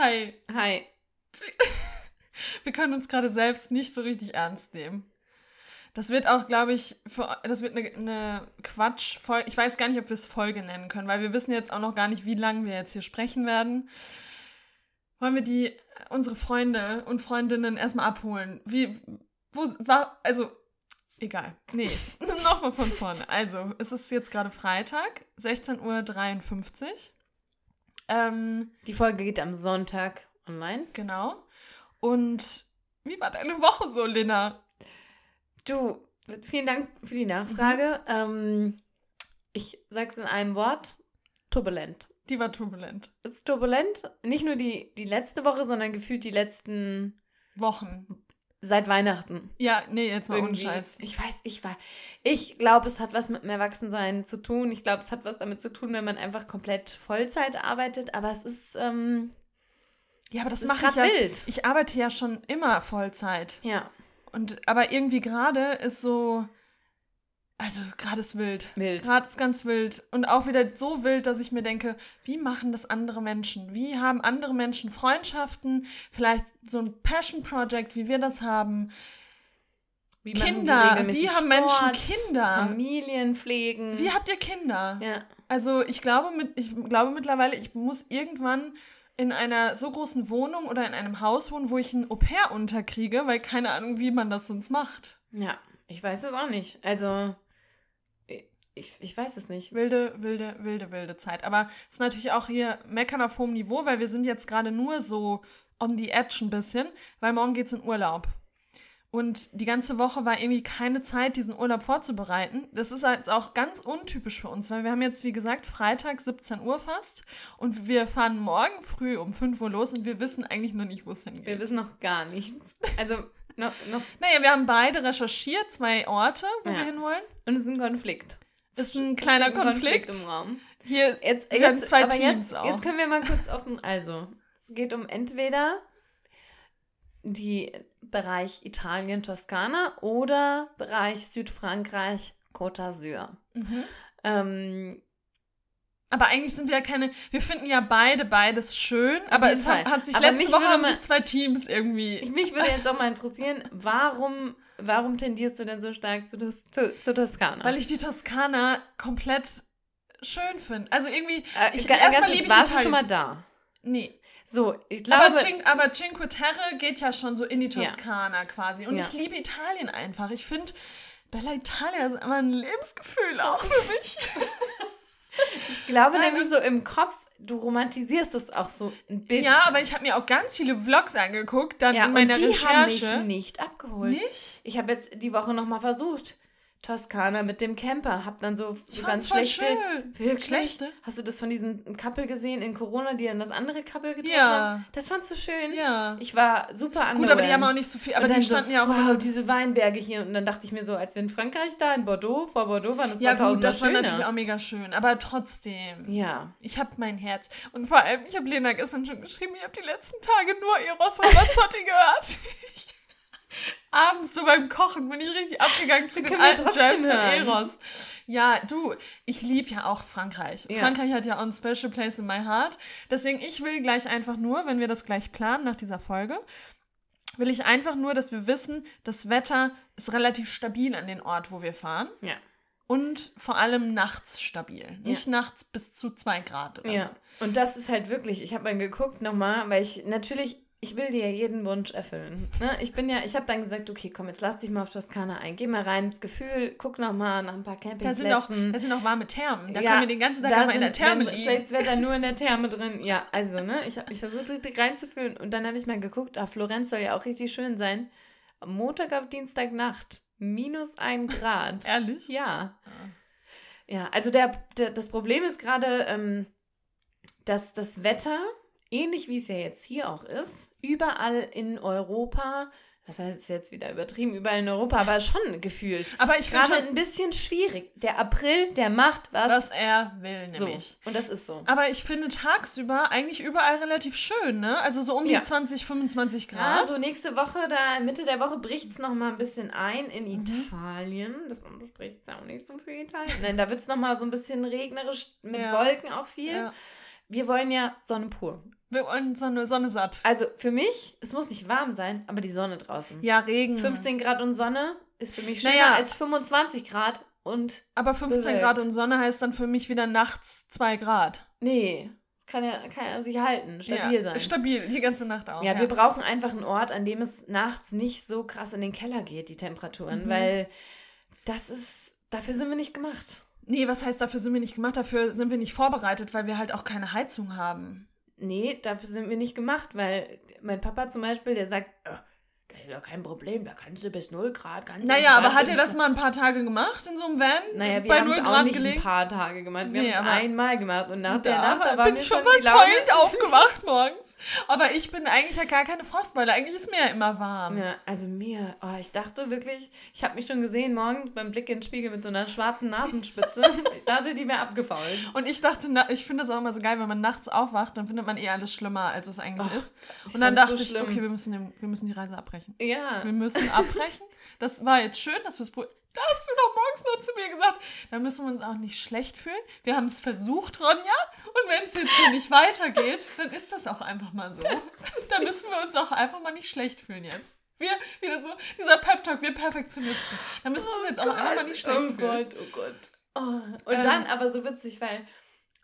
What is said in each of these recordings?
Hi. Hi. Wir können uns gerade selbst nicht so richtig ernst nehmen. Das wird auch, glaube ich, für, das wird eine, eine Quatsch-Folge. Ich weiß gar nicht, ob wir es Folge nennen können, weil wir wissen jetzt auch noch gar nicht, wie lange wir jetzt hier sprechen werden. Wollen wir die, unsere Freunde und Freundinnen erstmal abholen? Wie, wo war, also, egal. Nee, nochmal von vorne. Also, es ist jetzt gerade Freitag, 16.53 Uhr. Ähm, Die Folge geht am Sonntag online. genau. Und wie war deine Woche so, Lena? Du, vielen Dank für die Nachfrage. Ähm, ich sag's in einem Wort: turbulent. Die war turbulent. Ist turbulent. Nicht nur die, die letzte Woche, sondern gefühlt die letzten Wochen. Seit Weihnachten. Ja, nee, jetzt mal ohne. Scheiß. Ich weiß, ich war. Ich glaube, es hat was mit dem Erwachsensein zu tun. Ich glaube, es hat was damit zu tun, wenn man einfach komplett Vollzeit arbeitet. Aber es ist, ähm, Ja, aber das ist mache ich ja. wild. Ich arbeite ja schon immer Vollzeit. Ja, Und aber irgendwie gerade ist so. Also gerade ist wild. wild. Gerade ist ganz wild. Und auch wieder so wild, dass ich mir denke, wie machen das andere Menschen? Wie haben andere Menschen Freundschaften? Vielleicht so ein Passion Project, wie wir das haben. Wie Kinder. Wie haben Menschen Sport, Kinder? Familien pflegen. Wie habt ihr Kinder? ja. Also ich glaube, mit, ich glaube mittlerweile, ich muss irgendwann in einer so großen Wohnung oder in einem Haus wohnen, wo ich ein Au-pair unterkriege, weil keine Ahnung, wie man das sonst macht. ja, ich weiß es auch nicht. Also, ich, ich weiß es nicht. Wilde, wilde, wilde, wilde Zeit. Aber es ist natürlich auch hier meckern auf hohem Niveau, weil wir sind jetzt gerade nur so on the edge ein bisschen, weil morgen geht's in Urlaub. Und die ganze Woche war irgendwie keine Zeit, diesen Urlaub vorzubereiten. Das ist jetzt auch ganz untypisch für uns, weil wir haben jetzt, wie gesagt, Freitag 17 Uhr fast und wir fahren morgen früh um 5 Uhr los und wir wissen eigentlich noch nicht, wo es hingeht. Wir wissen noch gar nichts. Also, noch, noch Naja, wir haben beide recherchiert, zwei Orte, wo Ja. wir hinwollen. und es ist ein Konflikt. Ist ein kleiner ein Konflikt. im Raum. Hier Jetzt, werden jetzt, zwei Teams jetzt, auch. jetzt können wir mal kurz offen. Also, es geht um entweder die Bereich Italien, Toskana oder Bereich Südfrankreich, Côte d'Azur. Mhm. Ähm, Aber eigentlich sind wir ja keine. Wir finden ja beide beides schön, aber es hat, hat sich Aber letzte Woche haben sich zwei Teams irgendwie. ich, mich würde jetzt auch mal interessieren, warum, warum tendierst du denn so stark zu, Tos zu, zu Toskana? Weil ich die Toskana komplett schön finde. Also irgendwie. äh, ich- ga- erstmal liebe ich warst du Italien. schon mal da? Nee. So, ich Aber, glaube, Cin aber Cinque Terre geht ja schon so in die Ja. Toskana quasi. Und Ja. ich liebe Italien einfach. Ich finde, Bella Italia ist immer ein Lebensgefühl auch für mich. ich glaube Nein, nämlich so im Kopf, du romantisierst es auch so ein bisschen. Ja, aber ich habe mir auch ganz viele Vlogs angeguckt, dann ja, in meiner und die haben mich Recherche. nicht abgeholt. Nicht? Ich habe jetzt die Woche nochmal versucht. Toskana mit dem Camper. Hab dann so, so ganz schlechte. schön. Wirklich? Schlechte? Hast du das von diesem Couple gesehen in Corona, die dann das andere Couple getroffen Ja. haben? Das fandst du schön. Ja. Ich war super Gut, aber die haben auch nicht so viel. Aber die standen so, ja auch. Wow, diese Weinberge hier. Und dann dachte ich mir so, als wir in Frankreich da, in Bordeaux, vor Bordeaux waren das ja, war gut, tausendmal das war schöner. natürlich auch mega schön. Aber trotzdem. Ja. Ich habe mein Herz. Und vor allem, ich habe Lena gestern schon geschrieben, ich habe die letzten Tage nur Eros Ramazzotti gehört. Abends so beim Kochen bin ich richtig abgegangen zu den alten Jams und. Eros. Ja, du, ich liebe ja auch Frankreich. Ja. Frankreich hat ja auch ein special place in my heart. Deswegen, ich will gleich einfach nur, wenn wir das gleich planen nach dieser Folge, will ich einfach nur, dass wir wissen, das Wetter ist relativ stabil an den Ort, wo wir fahren. Ja. Und vor allem nachts stabil. Nicht nachts bis zu zwei Grad oder Ja. Und das ist halt wirklich, ich habe mal geguckt nochmal, weil ich natürlich, ich will dir jeden Wunsch erfüllen. Ne? Ich bin ja, ich habe dann gesagt, okay, komm, jetzt lass dich mal auf Toskana ein. Geh mal rein ins Gefühl, guck nochmal nach ein paar so. Da sind, auch, Campingplätzen. da sind auch warme Thermen. Da Ja, können wir den ganzen Tag einfach in der Therme liegen. Schlechtes Wetter nur in der Therme drin. Ja, also, ne, ich habe mich versucht, richtig reinzufühlen. Und dann habe ich mal geguckt, ah, Florenz soll ja auch richtig schön sein. Montag auf Dienstagnacht, minus ein Grad. Ehrlich? Ja. Ja. Ja, also der, der, das Problem ist gerade, ähm, dass das Wetter, ähnlich wie es ja jetzt hier auch ist, überall in Europa, das heißt jetzt wieder übertrieben, überall in Europa, aber schon gefühlt. Aber ich finde ein bisschen schwierig. Der April, der macht was. was er will, so. nämlich. Und das ist so. Aber ich finde tagsüber eigentlich überall relativ schön, ne? Also so um die Ja. 20, 25 Grad. Ja, so nächste Woche, da Mitte der Woche bricht es nochmal ein bisschen ein in Mhm. Italien. Das spricht ja auch nicht so für Italien. Nein, da wird es nochmal so ein bisschen regnerisch mit Ja. Wolken auch viel. Ja. Wir wollen ja Sonne pur. Wir wollen Sonne, Sonne satt. Also für mich, es muss nicht warm sein, aber die Sonne draußen. Ja, Regen. 15 Grad und Sonne ist für mich schöner Naja. als 25 Grad und Aber 15 bewölkt. Grad und Sonne heißt dann für mich wieder nachts 2 Grad. nee, kann ja, kann ja sich halten, stabil ja, sein. Stabil, die ganze Nacht auch. Ja, wir brauchen einfach einen Ort, an dem es nachts nicht so krass in den Keller geht, die Temperaturen, Mhm. weil das ist, dafür sind wir nicht gemacht. Nee, was heißt, dafür sind wir nicht gemacht? Dafür sind wir nicht vorbereitet, weil wir halt auch keine Heizung haben. Nee, dafür sind wir nicht gemacht, weil mein Papa zum Beispiel, der sagt, "Äh, das ist ja kein Problem, da kannst du bis 0 Grad, ganz Naja, aber hat er das mal ein paar Tage gemacht in so einem Van? Naja, wir haben 0 es auch nicht gelegen? ein paar Tage gemacht. Wir Nee, haben es einmal gemacht und nach der Nacht, da war bin mir ich schon fast heulend aufgewacht morgens. Aber ich bin eigentlich ja gar keine Frostbeule. Eigentlich ist mir ja immer warm. Ja, also mir, oh, ich dachte wirklich, ich habe mich schon gesehen morgens beim Blick in den Spiegel mit so einer schwarzen Nasenspitze. ich dachte, die wäre abgefault. Und ich dachte, na, ich finde das auch immer so geil, wenn man nachts aufwacht, dann findet man eh alles schlimmer, als es eigentlich Oh, ist. Und dann dachte so ich, schlimm. okay, wir müssen, wir müssen die Reise abbrechen. Ja, Wir müssen abbrechen. Das war jetzt schön, dass wir es. Da hast du doch morgens noch zu mir gesagt, da müssen wir uns auch nicht schlecht fühlen. Wir haben es versucht, Ronja. Und wenn es jetzt hier nicht weitergeht, dann ist das auch einfach mal so. Da müssen wir uns auch einfach mal nicht schlecht fühlen jetzt. Wir, wieder so, dieser Pep-Talk, wir Perfektionisten. Da müssen wir uns jetzt auch einfach mal nicht schlecht oh fühlen. Gott, oh Gott. Oh. Und Ähm. dann aber so witzig, weil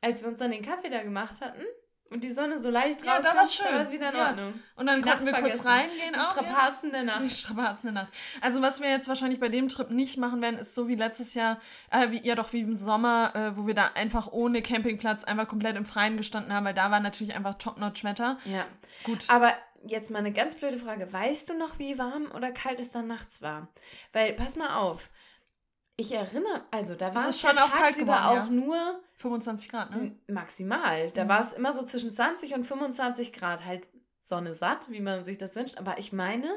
als wir uns dann den Kaffee da gemacht hatten und die Sonne so leicht Ja, da rauskam, schön. da war es wieder in Ja. Ordnung. Und dann Die konnten wir Nacht kurz vergessen. reingehen Die auch. ja. Strapazen der Die Nacht. Strapazen der Nacht. Also was wir jetzt wahrscheinlich bei dem Trip nicht machen werden, ist so wie letztes Jahr, äh, wie, ja doch wie im Sommer, äh, wo wir da einfach ohne Campingplatz einfach komplett im Freien gestanden haben, weil da war natürlich einfach Top-Notch-Wetter. Ja. Gut. Aber jetzt mal eine ganz blöde Frage. Weißt du noch, wie warm oder kalt es dann nachts war? Weil, pass mal auf. Ich erinnere, also da war ist es schon auch kalt tagsüber geworden, auch ja. nur 25 Grad, ne? maximal. Da Mhm. war es immer so zwischen 20 und 25 Grad. Halt Sonne satt, wie man sich das wünscht. Aber ich meine,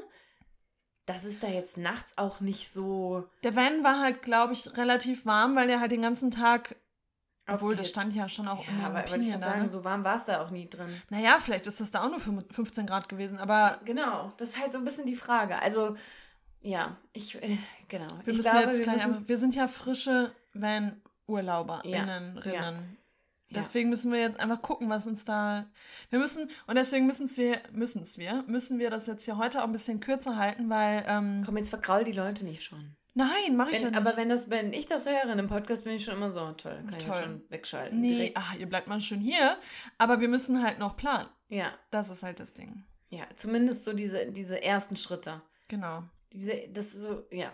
dass es da jetzt nachts auch nicht so. Der Van war halt, glaube ich, relativ warm, weil der halt den ganzen Tag, obwohl das stand ja schon auch Ja, in aber wollte ich da, sagen, ne? so warm war es da auch nie drin. Naja, vielleicht ist das da auch nur 15 Grad gewesen, aber Genau, das ist halt so ein bisschen die Frage. Also, ja, ich, äh, genau. wir ich müssen glaube, jetzt wir gleich, aber wir sind ja frische Van-UrlauberInnen, Ja, Rinnen. Ja. Deswegen müssen wir jetzt einfach gucken, was uns da. Wir müssen, und deswegen müssen wir, müssen wir, müssen wir das jetzt hier heute auch ein bisschen kürzer halten, weil. Ähm, Komm, jetzt vergraul die Leute nicht schon. nein, mache ich Wenn, ja nicht. aber wenn, das, wenn ich das höre in einem Podcast, bin ich schon immer so, toll, kann ich Toll. jetzt schon wegschalten. nee, direkt. ach, ihr bleibt mal schön hier. Aber wir müssen halt noch planen. Ja, Das ist halt das Ding. ja, zumindest so diese, diese ersten Schritte. Genau. Diese, das ist so, ja.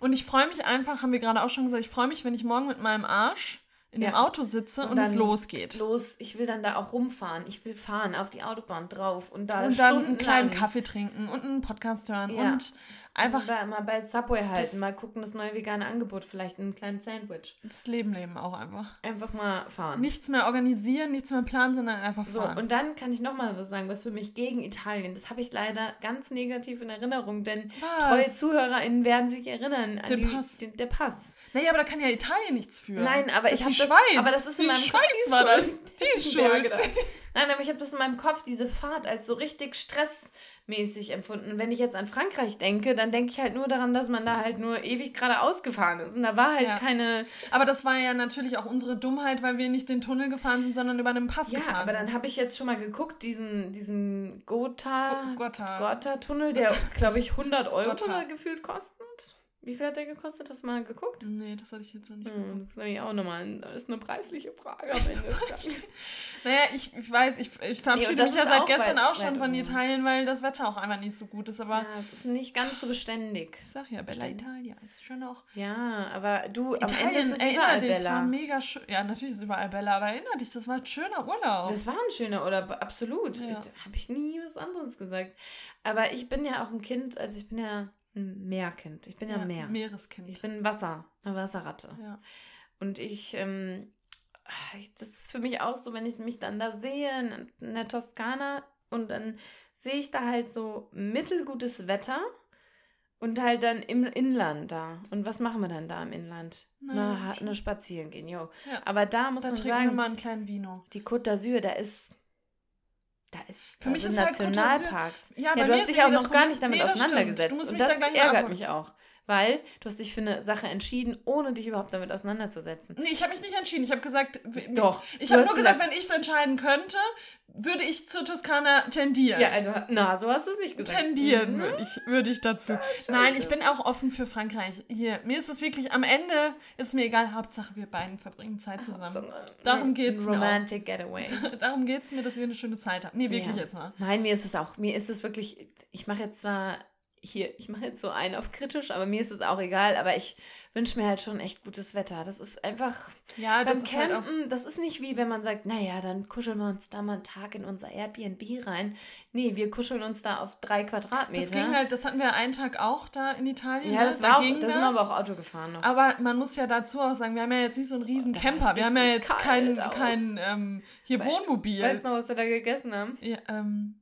Und ich freue mich einfach, haben wir gerade auch schon gesagt, ich freue mich, wenn ich morgen mit meinem Arsch in dem Ja. Auto sitze und, Und es losgeht. Los, ich will dann da auch rumfahren. Ich will fahren auf die Autobahn drauf und da und dann einen kleinen Kaffee trinken und einen Podcast hören Ja. und einfach Mal, mal bei Subway halten, mal gucken, das neue vegane Angebot, vielleicht ein kleines Sandwich. das Leben leben auch einfach. Einfach mal fahren. Nichts mehr organisieren, nichts mehr planen, sondern einfach So, fahren. und dann kann ich noch mal was sagen, was für mich gegen Italien, das habe ich leider ganz negativ in Erinnerung, denn Was? treue ZuhörerInnen werden sich erinnern an Den die, Pass. Den, der Pass. naja, aber da kann ja Italien nichts für. Nein, aber das ich habe das, Schweiz. aber das ist in die meinem Schweiz Kopf. war das. Die ist schuld. da. Nein, aber ich habe das in meinem Kopf, diese Fahrt, als so richtig stressmäßig empfunden. Und wenn ich jetzt an Frankreich denke, dann denke ich halt nur daran, dass man da halt nur ewig geradeaus gefahren ist. Und da war halt Ja. keine. Aber das war ja natürlich auch unsere Dummheit, weil wir nicht den Tunnel gefahren sind, sondern über einen Pass Ja, gefahren aber sind. dann habe ich jetzt schon mal geguckt, diesen, diesen Gotha. Oh, Gotha. Gotha-Tunnel, der, glaube ich, 100 Euro Gotha. gefühlt kostet. Wie viel hat der gekostet? Hast du mal geguckt? Nee, das hatte ich jetzt noch nicht. Hm, das ist nämlich auch nochmal das ist eine preisliche Frage am Ende. Naja, ich, ich weiß, ich, ich verabschiede das mich ja seit auch gestern auch schon von. Italien, weil das Wetter auch einfach nicht so gut ist. Aber ja, es ist nicht ganz so beständig. ich sag ja, Bella. Italia ist schon auch. Ja, aber du, am Italien, Ende ist es überall dich, es war Bella. mega schön. Ja, natürlich ist überall Bella, aber erinner dich, das war ein schöner Urlaub. Das war ein schöner Urlaub, absolut. Ja. Habe ich nie was anderes gesagt. Aber ich bin ja auch ein Kind, also ich bin ja ein Meerkind. Ich bin ja, Meer. Meereskind. Ich bin Wasser, eine Wasserratte. ja. Und ich, ähm, das ist für mich auch so, wenn ich mich dann da sehe in, der Toskana und dann sehe ich da halt so mittelgutes Wetter und halt dann im Inland da. Und was machen wir dann da im Inland? Na, Na, na spazieren gehen, jo. Ja. Aber da muss Da man trinken wir sagen, mal einen kleinen Vino. die Côte d'Azur, da ist. Da ist. Für da mich sind ist halt Nationalparks. Ja, Ja, bei du hast dich auch noch gar nicht damit Nee, auseinandergesetzt. Und das ärgert mich auch. Weil du hast dich für eine Sache entschieden, ohne dich überhaupt damit auseinanderzusetzen. Nee, ich habe mich nicht entschieden. Ich habe gesagt, Doch. Ich habe nur gesagt, wenn ich es entscheiden könnte, würde ich zur Toskana tendieren. Ja, also, na, so hast du es nicht gesagt. Tendieren Mhm. würde ich, würde ich dazu. Nein, ich bin auch offen für Frankreich. Hier, mir ist es wirklich, am Ende ist mir egal, Hauptsache wir beiden verbringen Zeit zusammen. So, Darum ein geht's mir. Romantic Getaway. Darum geht es mir, dass wir eine schöne Zeit haben. Nee, wirklich Ja. jetzt mal. Nein, mir ist es auch, mir ist es wirklich, ich mache jetzt zwar hier, ich mache jetzt so einen auf kritisch, aber mir ist es auch egal, aber ich wünsche mir halt schon echt gutes Wetter. Das ist einfach, Ja, das beim ist halt. Campen, das ist nicht wie wenn man sagt, naja, dann kuscheln wir uns da mal einen Tag in unser Airbnb rein. Nee, wir kuscheln uns da auf drei Quadratmeter. Das ging halt, das hatten wir einen Tag auch da in Italien. ja, das Da war auch, da sind wir aber auch Auto gefahren noch. Aber man muss ja dazu auch sagen, wir haben ja jetzt nicht so einen riesen da Camper. Wir haben ja jetzt kein, kein ähm, hier We- Wohnmobil. Weißt du noch, was wir da gegessen haben? ja, ähm,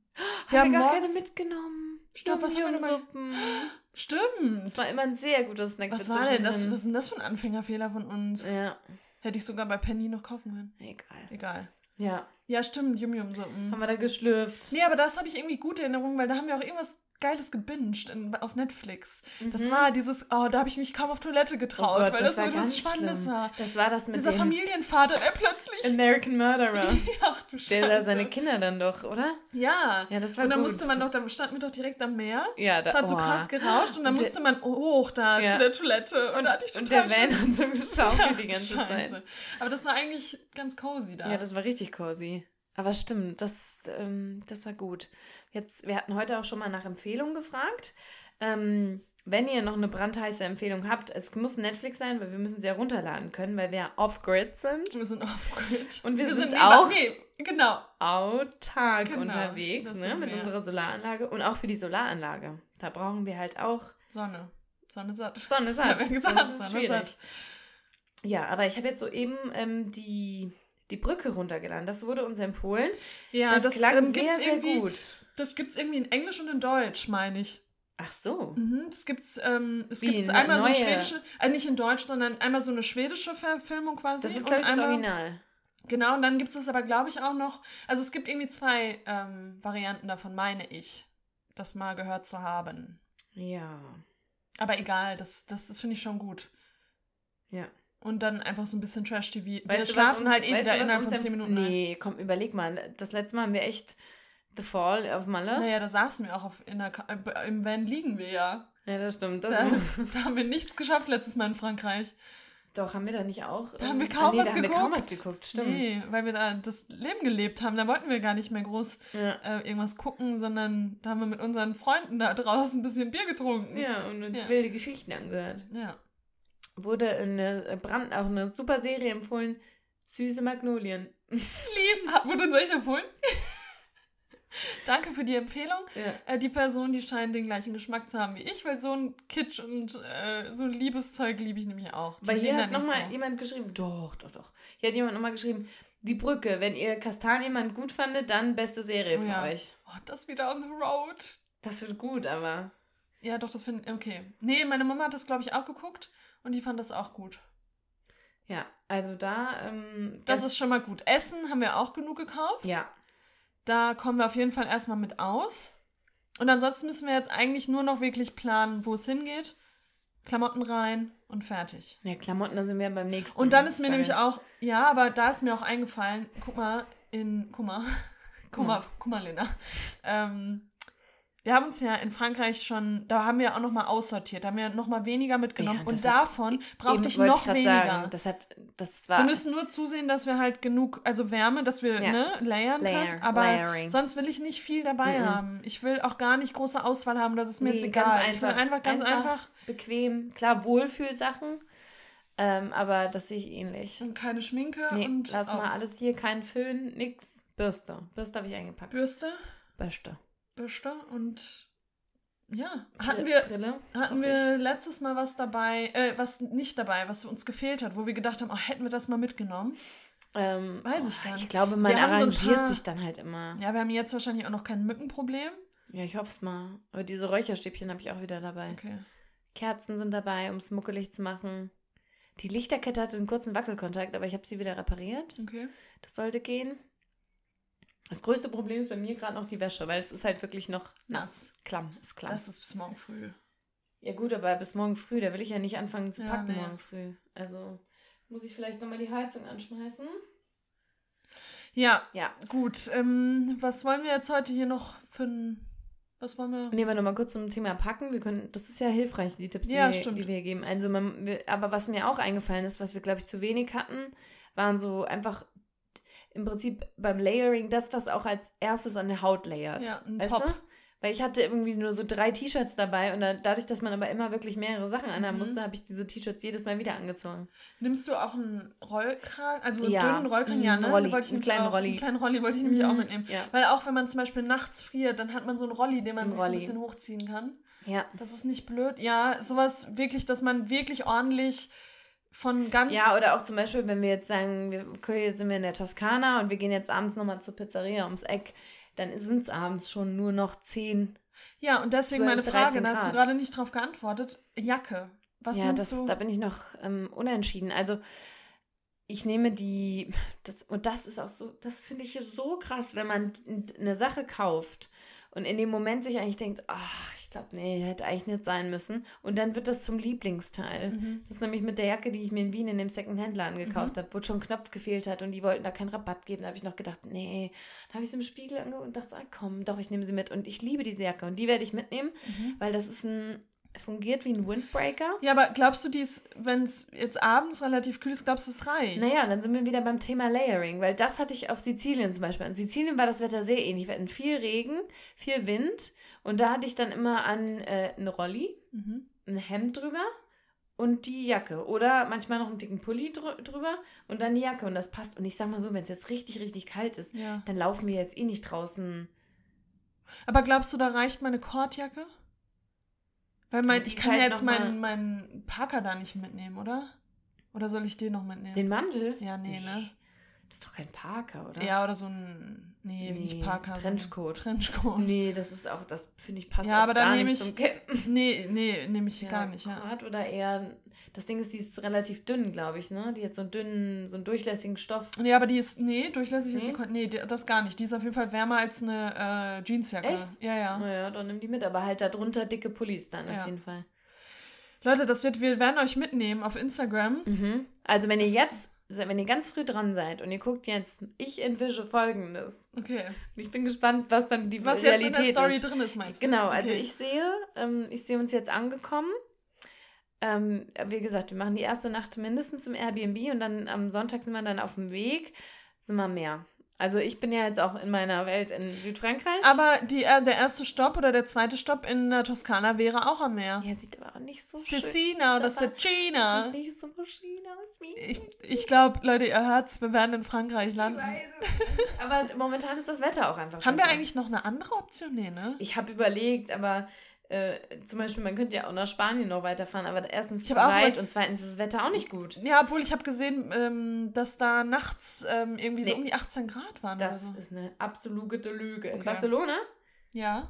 Haben wir gar morgens- keine mitgenommen. Stopp, was haben wir Suppen. Stimmt. Das war immer ein sehr guter Snack Was war denn das? Was ist denn das für ein Anfängerfehler von uns? Ja, Hätte ich sogar bei Penny noch kaufen können. egal. Egal. Ja, Ja, stimmt, Yum Yum Suppen. haben wir da geschlürft. Nee, aber das habe ich irgendwie gute Erinnerungen, weil da haben wir auch irgendwas Geiles gebinged in, auf Netflix. Das Mhm. war dieses, oh, da habe ich mich kaum auf Toilette getraut, Oh Gott, weil das das, war so was ganz Spannendes schlimm. war. Das war das mit Dieser dem Familienvater, der plötzlich. American Murderer. Ach du Der da Scheiße. seine Kinder dann doch, oder? Ja. Ja, das war und dann gut. musste man doch, da standen wir doch direkt am Meer. Ja, da, Es hat so oh. krass gerauscht und dann Und musste man hoch da Ja. zu der Toilette. Und, Und, da hatte ich und total der Van hat so geschaukelt Ach, die ganze Scheiße. Zeit. Aber das war eigentlich ganz cozy da. Ja, das war richtig cozy. Aber stimmt, das, ähm, das war gut. Jetzt, wir hatten heute auch schon mal nach Empfehlungen gefragt. Ähm, wenn ihr noch eine brandheiße Empfehlung habt, es muss Netflix sein, weil wir müssen sie ja runterladen können, weil wir ja off-grid sind. wir sind off-grid. Und wir sind nee, auch- Nee, genau. Autark Genau, unterwegs, ne, sind mit wir. unserer Solaranlage. Und auch für die Solaranlage. Da brauchen wir halt auch Sonne. Sonne satt. Sonne satt. wir gesagt, sonst ist Sonne schwierig. satt. Ja, aber ich habe jetzt soeben ähm, die, die Brücke runtergeladen. Das wurde uns empfohlen. Ja, das, klang ähm, sehr, gibt's sehr gut. Das gibt es irgendwie in Englisch und in Deutsch, meine ich. Ach so. Mhm, das gibt's, ähm, es gibt einmal so eine neue- schwedische, äh, nicht in Deutsch, sondern einmal so eine schwedische Verfilmung quasi. Das ist, glaube ich, das einmal, Original. Genau, und dann gibt es aber, glaube ich, auch noch, also es gibt irgendwie zwei ähm, Varianten davon, meine ich, das mal gehört zu haben. Ja. Aber egal, das, das, das finde ich schon gut. Ja. Und dann einfach so ein bisschen Trash-TV. Wir schlafen uns- halt eh wieder innerhalb von 10 empf- Minuten. ein. Nee, komm, überleg mal. Das letzte Mal haben wir echt The Fall auf Malle. Naja, da saßen wir auch auf, in der, äh, im Van liegen wir ja. Ja, das stimmt. Das Da, da haben wir nichts geschafft letztes Mal in Frankreich. Doch, haben wir da nicht auch? Da haben wir kaum nee, was da haben wir geguckt. kaum was geguckt, stimmt. Nee, weil wir da das Leben gelebt haben. Da wollten wir gar nicht mehr groß Ja. äh, irgendwas gucken, sondern da haben wir mit unseren Freunden da draußen ein bisschen Bier getrunken. ja, und uns Ja. wilde Geschichten angehört. Ja. Wurde eine Brand auch eine super Serie empfohlen. Süße Magnolien. Lieben, hat- wurde uns euch empfohlen. Danke für die Empfehlung. Ja. Äh, die Person, die scheint den gleichen Geschmack zu haben wie ich, weil so ein Kitsch und äh, so ein Liebeszeug liebe ich nämlich auch. Die Weil hier hat nochmal so. jemand geschrieben, doch, doch, doch. Hier hat jemand nochmal geschrieben, die Brücke, wenn ihr Kastanien gut fandet, dann beste Serie für ja. euch. Oh, das wieder on the road. Das wird gut, aber Ja, doch, das finde ich. Okay. Nee, meine Mama hat das, glaube ich, auch geguckt und die fand das auch gut. ja, also da. Ähm, Das ist schon mal gut. Essen haben wir auch genug gekauft. Ja, Da kommen wir auf jeden Fall erstmal mit aus. Und ansonsten müssen wir jetzt eigentlich nur noch wirklich planen, wo es hingeht. Klamotten rein und fertig. ja, Klamotten, da sind wir beim nächsten. Und dann ist mir nämlich auch, ja, aber da ist mir auch eingefallen, guck mal, in, guck mal, guck mal, guck mal, Lena. Ähm, wir haben uns ja in Frankreich schon, da haben wir auch nochmal aussortiert, da haben wir nochmal weniger mitgenommen. Ja, und hat- davon brauchte Eben ich noch grad weniger. Sagen, das hat, das war. Wir müssen nur zusehen, dass wir halt genug, also Wärme, dass wir Ja. ne, layern Layer, können. Aber layering. sonst will ich nicht viel dabei Mhm. haben. Ich will auch gar nicht große Auswahl haben, das ist mir Nee, jetzt ganz egal. Ich will einfach. einfach ganz Einfach. einfach, bequem, klar, Wohlfühlsachen, ähm, aber das sehe ich ähnlich. und keine Schminke Nee, und lass auf mal alles hier, kein Föhn, nix. Bürste. Bürste habe ich eingepackt. Bürste, Bürste. Bürste und ja, hatten wir Brille? hatten wir letztes Mal was dabei, äh, was nicht dabei, was uns gefehlt hat, wo wir gedacht haben, oh, hätten wir das mal mitgenommen. Ähm, Weiß ich oh, gar nicht. Ich glaube, man Wir so arrangiert paar- sich dann halt immer. Ja, wir haben jetzt wahrscheinlich auch noch kein Mückenproblem. Ja, ich hoffe es mal. Aber diese Räucherstäbchen habe ich auch wieder dabei. Okay. Kerzen sind dabei, um es muckelig zu machen. Die Lichterkette hatte einen kurzen Wackelkontakt, aber ich habe sie wieder repariert. Okay. Das sollte gehen. Das größte Problem ist bei mir gerade noch die Wäsche, weil es ist halt wirklich noch nass. Klamm, ist klamm. Das ist bis morgen früh. Ja gut, aber bis morgen früh, da will ich ja nicht anfangen zu Ja, packen nee. morgen früh. Also muss ich vielleicht nochmal die Heizung anschmeißen. Ja, Ja. gut. Ähm, was wollen wir jetzt heute hier noch für ein. Was wollen wir. Nehmen wir nochmal kurz zum Thema Packen. Wir können, das ist ja hilfreich, die Tipps, die, Ja, wir, die wir geben. Also man, wir, aber was mir auch eingefallen ist, was wir, glaube ich, zu wenig hatten, waren so einfach im Prinzip beim Layering das, was auch als erstes an der Haut layert. Ja, ein weißt Top. du? Weil ich hatte irgendwie nur so drei T-Shirts dabei und da, dadurch, dass man aber immer wirklich mehrere Sachen anhaben Mhm. musste, habe ich diese T-Shirts jedes Mal wieder angezogen. Nimmst du auch einen Rollkragen? Also einen Ja, dünnen Rollkragen? Ja, einen ne? Rolli, Wollte ich einen kleinen auch, Rolli. Einen kleinen Rolli wollte ich nämlich auch Mhm, mitnehmen. ja. Weil auch wenn man zum Beispiel nachts friert, dann hat man so einen Rolli, den man Ein sich so ein Rolli. bisschen hochziehen kann. Ja. Das ist nicht blöd. Ja, sowas wirklich, dass man wirklich ordentlich von ganz. Ja, oder auch zum Beispiel, wenn wir jetzt sagen, wir, okay, sind wir in der Toskana und wir gehen jetzt abends nochmal zur Pizzeria ums Eck, dann sind es abends schon nur noch 10. Ja, und deswegen 12, meine Frage, 13 da hast du gerade nicht drauf geantwortet. Jacke. Was ja, das, du? da bin ich noch ähm, unentschieden. Also ich nehme die, das, und das ist auch so, das finde ich so krass, wenn man eine Sache kauft und in dem Moment sich eigentlich denkt, ach, ich glaube, nee, hätte eigentlich nicht sein müssen. Und dann wird das zum Lieblingsteil. Mhm. Das ist nämlich mit der Jacke, die ich mir in Wien in dem Second-Hand-Laden gekauft Mhm. habe, wo schon ein Knopf gefehlt hat und die wollten da keinen Rabatt geben. Da habe ich noch gedacht, nee. Dann habe ich sie im Spiegel angeguckt und dachte, ah, komm, doch, ich nehme sie mit. Und ich liebe diese Jacke und die werde ich mitnehmen, Mhm. weil das ist ein, fungiert wie ein Windbreaker. Ja, aber glaubst du, dies, wenn es jetzt abends relativ kühl ist, glaubst du, es reicht? Naja, dann sind wir wieder beim Thema Layering, weil das hatte ich auf Sizilien zum Beispiel. In Sizilien war das Wetter sehr ähnlich. Wir hatten viel Regen, viel Wind und da hatte ich dann immer an äh, einen Rolli, Mhm. ein Hemd drüber und die Jacke. Oder manchmal noch einen dicken Pulli drü drüber und dann die Jacke. Und das passt. Und ich sag mal so, wenn es jetzt richtig, richtig kalt ist, Ja. dann laufen wir jetzt eh nicht draußen. Aber glaubst du, da reicht meine Kordjacke? Weil mein, ich kann halt ja jetzt meinen meinen Parker da nicht mitnehmen, oder? Oder soll ich den noch mitnehmen? Den Mantel? Ja, nee, ne? Das ist doch kein Parker, oder? Ja, oder so ein. Nee, Nee, nicht Parker. Trenchcoat. Trenchcoat. Nee, das ist auch, das finde ich passt Ja, aber dann gar nehme nicht ich- zum Campen. Nee, nee, nehme ich gar nicht, ja. Oder eher, das Ding ist, die ist relativ dünn, glaube ich, ne? Die hat so einen dünnen, so einen durchlässigen Stoff. Nee, aber die ist. Nee, durchlässig ist Nee? die. Kon- Nee, die, das gar nicht. Die ist auf jeden Fall wärmer als eine äh, Jeansjacke. Echt? Ja, ja. Naja, dann nimm die mit, aber halt darunter dicke Pullis dann Ja. auf jeden Fall. Leute, das wird, wir werden euch mitnehmen auf Instagram. Mhm. Also wenn ihr Das- jetzt, wenn ihr ganz früh dran seid und ihr guckt jetzt, ich envisage folgendes. Okay. Und Ich bin gespannt, was dann die Was jetzt Realität in der Story ist. drin ist, meinst du? Genau, also Okay. ich sehe, ähm, ich sehe uns jetzt angekommen. Ähm, wie gesagt, wir machen die erste Nacht mindestens im Airbnb und dann am Sonntag sind wir dann auf dem Weg, sind wir mehr. Also ich bin ja jetzt auch in meiner Welt in Südfrankreich. Aber die, äh, der erste Stopp oder der zweite Stopp in der Toskana wäre auch am Meer. ja, sieht aber auch nicht so schön Cecina oder Cecina. Sieht nicht so schön aus wie Ich, ich glaube, Leute, ihr hört's, wir werden in Frankreich landen. Aber momentan ist das Wetter auch einfach Haben wir besser. eigentlich noch eine andere Option? Nee, ne? Ich habe überlegt, aber äh, zum Beispiel, man könnte ja auch nach Spanien noch weiterfahren, aber erstens Ich zu weit und zweitens ist das Wetter auch nicht gut. Ja, obwohl ich habe gesehen, ähm, dass da nachts ähm, irgendwie so Nee. um die 18 Grad waren. Das so. ist eine absolute Lüge. In Okay. Barcelona? Ja.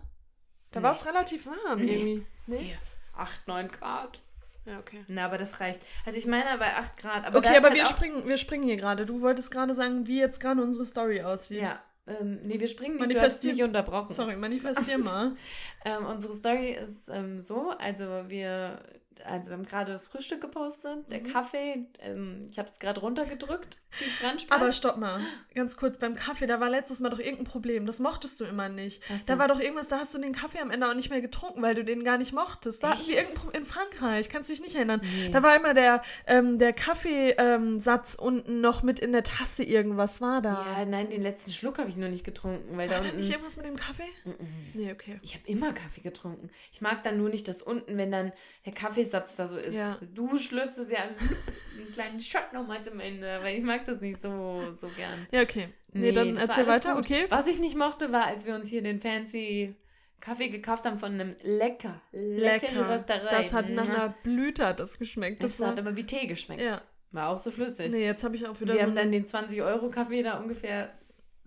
Da Nee. war es relativ warm Nee. irgendwie. Nee? Hier, 8, 9 Grad. Ja, okay. Na, aber das reicht. Also ich meine bei 8 Grad. Aber okay, aber halt wir, springen, wir springen hier gerade. Du wolltest gerade sagen, wie jetzt gerade unsere Story aussieht. Ja, ähm, nee, wir springen nicht. Du hast mich unterbrochen. Sorry, manifestier mal. Ähm, unsere Story ist ähm, so, also wir, also wir haben gerade das Frühstück gepostet, der Mhm. Kaffee, ähm, ich habe es gerade runtergedrückt, die. Aber stopp mal. Ganz kurz, beim Kaffee, da war letztes Mal doch irgendein Problem. Das mochtest du immer nicht. Was Da denn? war doch irgendwas, da hast du den Kaffee am Ende auch nicht mehr getrunken, weil du den gar nicht mochtest. Da hatten wir Problem in Frankreich. Kannst du dich nicht erinnern? Nee. Da war immer der, ähm, der Kaffeesatz unten noch mit in der Tasse irgendwas war da. Ja, nein, den letzten Schluck habe ich nur nicht getrunken, weil war da unten... nicht irgendwas mit dem Kaffee? Mhm. Nee, okay. Ich habe immer Kaffee getrunken. Ich mag dann nur nicht das unten, wenn dann der Kaffeesatz da so ist. Ja. Du schlürfst es ja einen kleinen Shot nochmal zum Ende, weil ich mag das nicht so, so gern. Ja, okay. Nee, dann das war erzähl weiter, gut. okay? Was ich nicht mochte, war, als wir uns hier den fancy Kaffee gekauft haben von einem lecker, leckere Lecker. Rösterei. Das hat nach einer Blüte hat das geschmeckt. Das Das hat aber wie Tee geschmeckt. Ja. War auch so flüssig. nee, jetzt habe ich auch wieder wir so haben dann den 20-Euro-Kaffee da ungefähr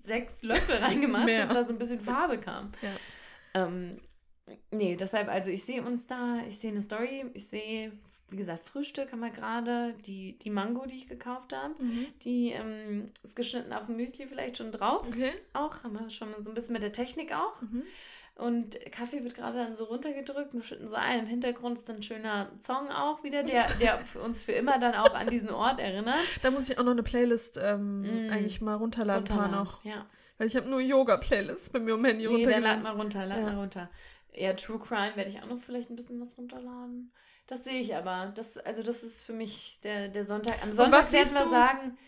sechs Löffel reingemacht, bis da so ein bisschen Farbe kam. Ja. Ähm, nee, deshalb, also ich sehe uns da, ich sehe eine Story, ich sehe, wie gesagt, Frühstück haben wir gerade, die, die Mango, die ich gekauft habe, Mhm. die ähm, ist geschnitten auf dem Müsli vielleicht schon drauf. Okay. Auch, haben wir schon so ein bisschen mit der Technik auch. Mhm. Und Kaffee wird gerade dann so runtergedrückt und schütten so ein. Im Hintergrund ist ein schöner Song auch wieder, der, der für uns für immer dann auch an diesen Ort erinnert. Da muss ich auch noch eine Playlist ähm, mm. eigentlich mal runterladen, runterladen. noch. Ja. Weil ich habe nur Yoga-Playlists bei mir im Handy nee, runtergeladen. Dann lad mal runter, lad ja. mal runter. Ja, True Crime werde ich auch noch vielleicht ein bisschen was runterladen. Das sehe ich aber. Das, also das ist für mich der, der Sonntag. Am Sonntag werden wir sagen,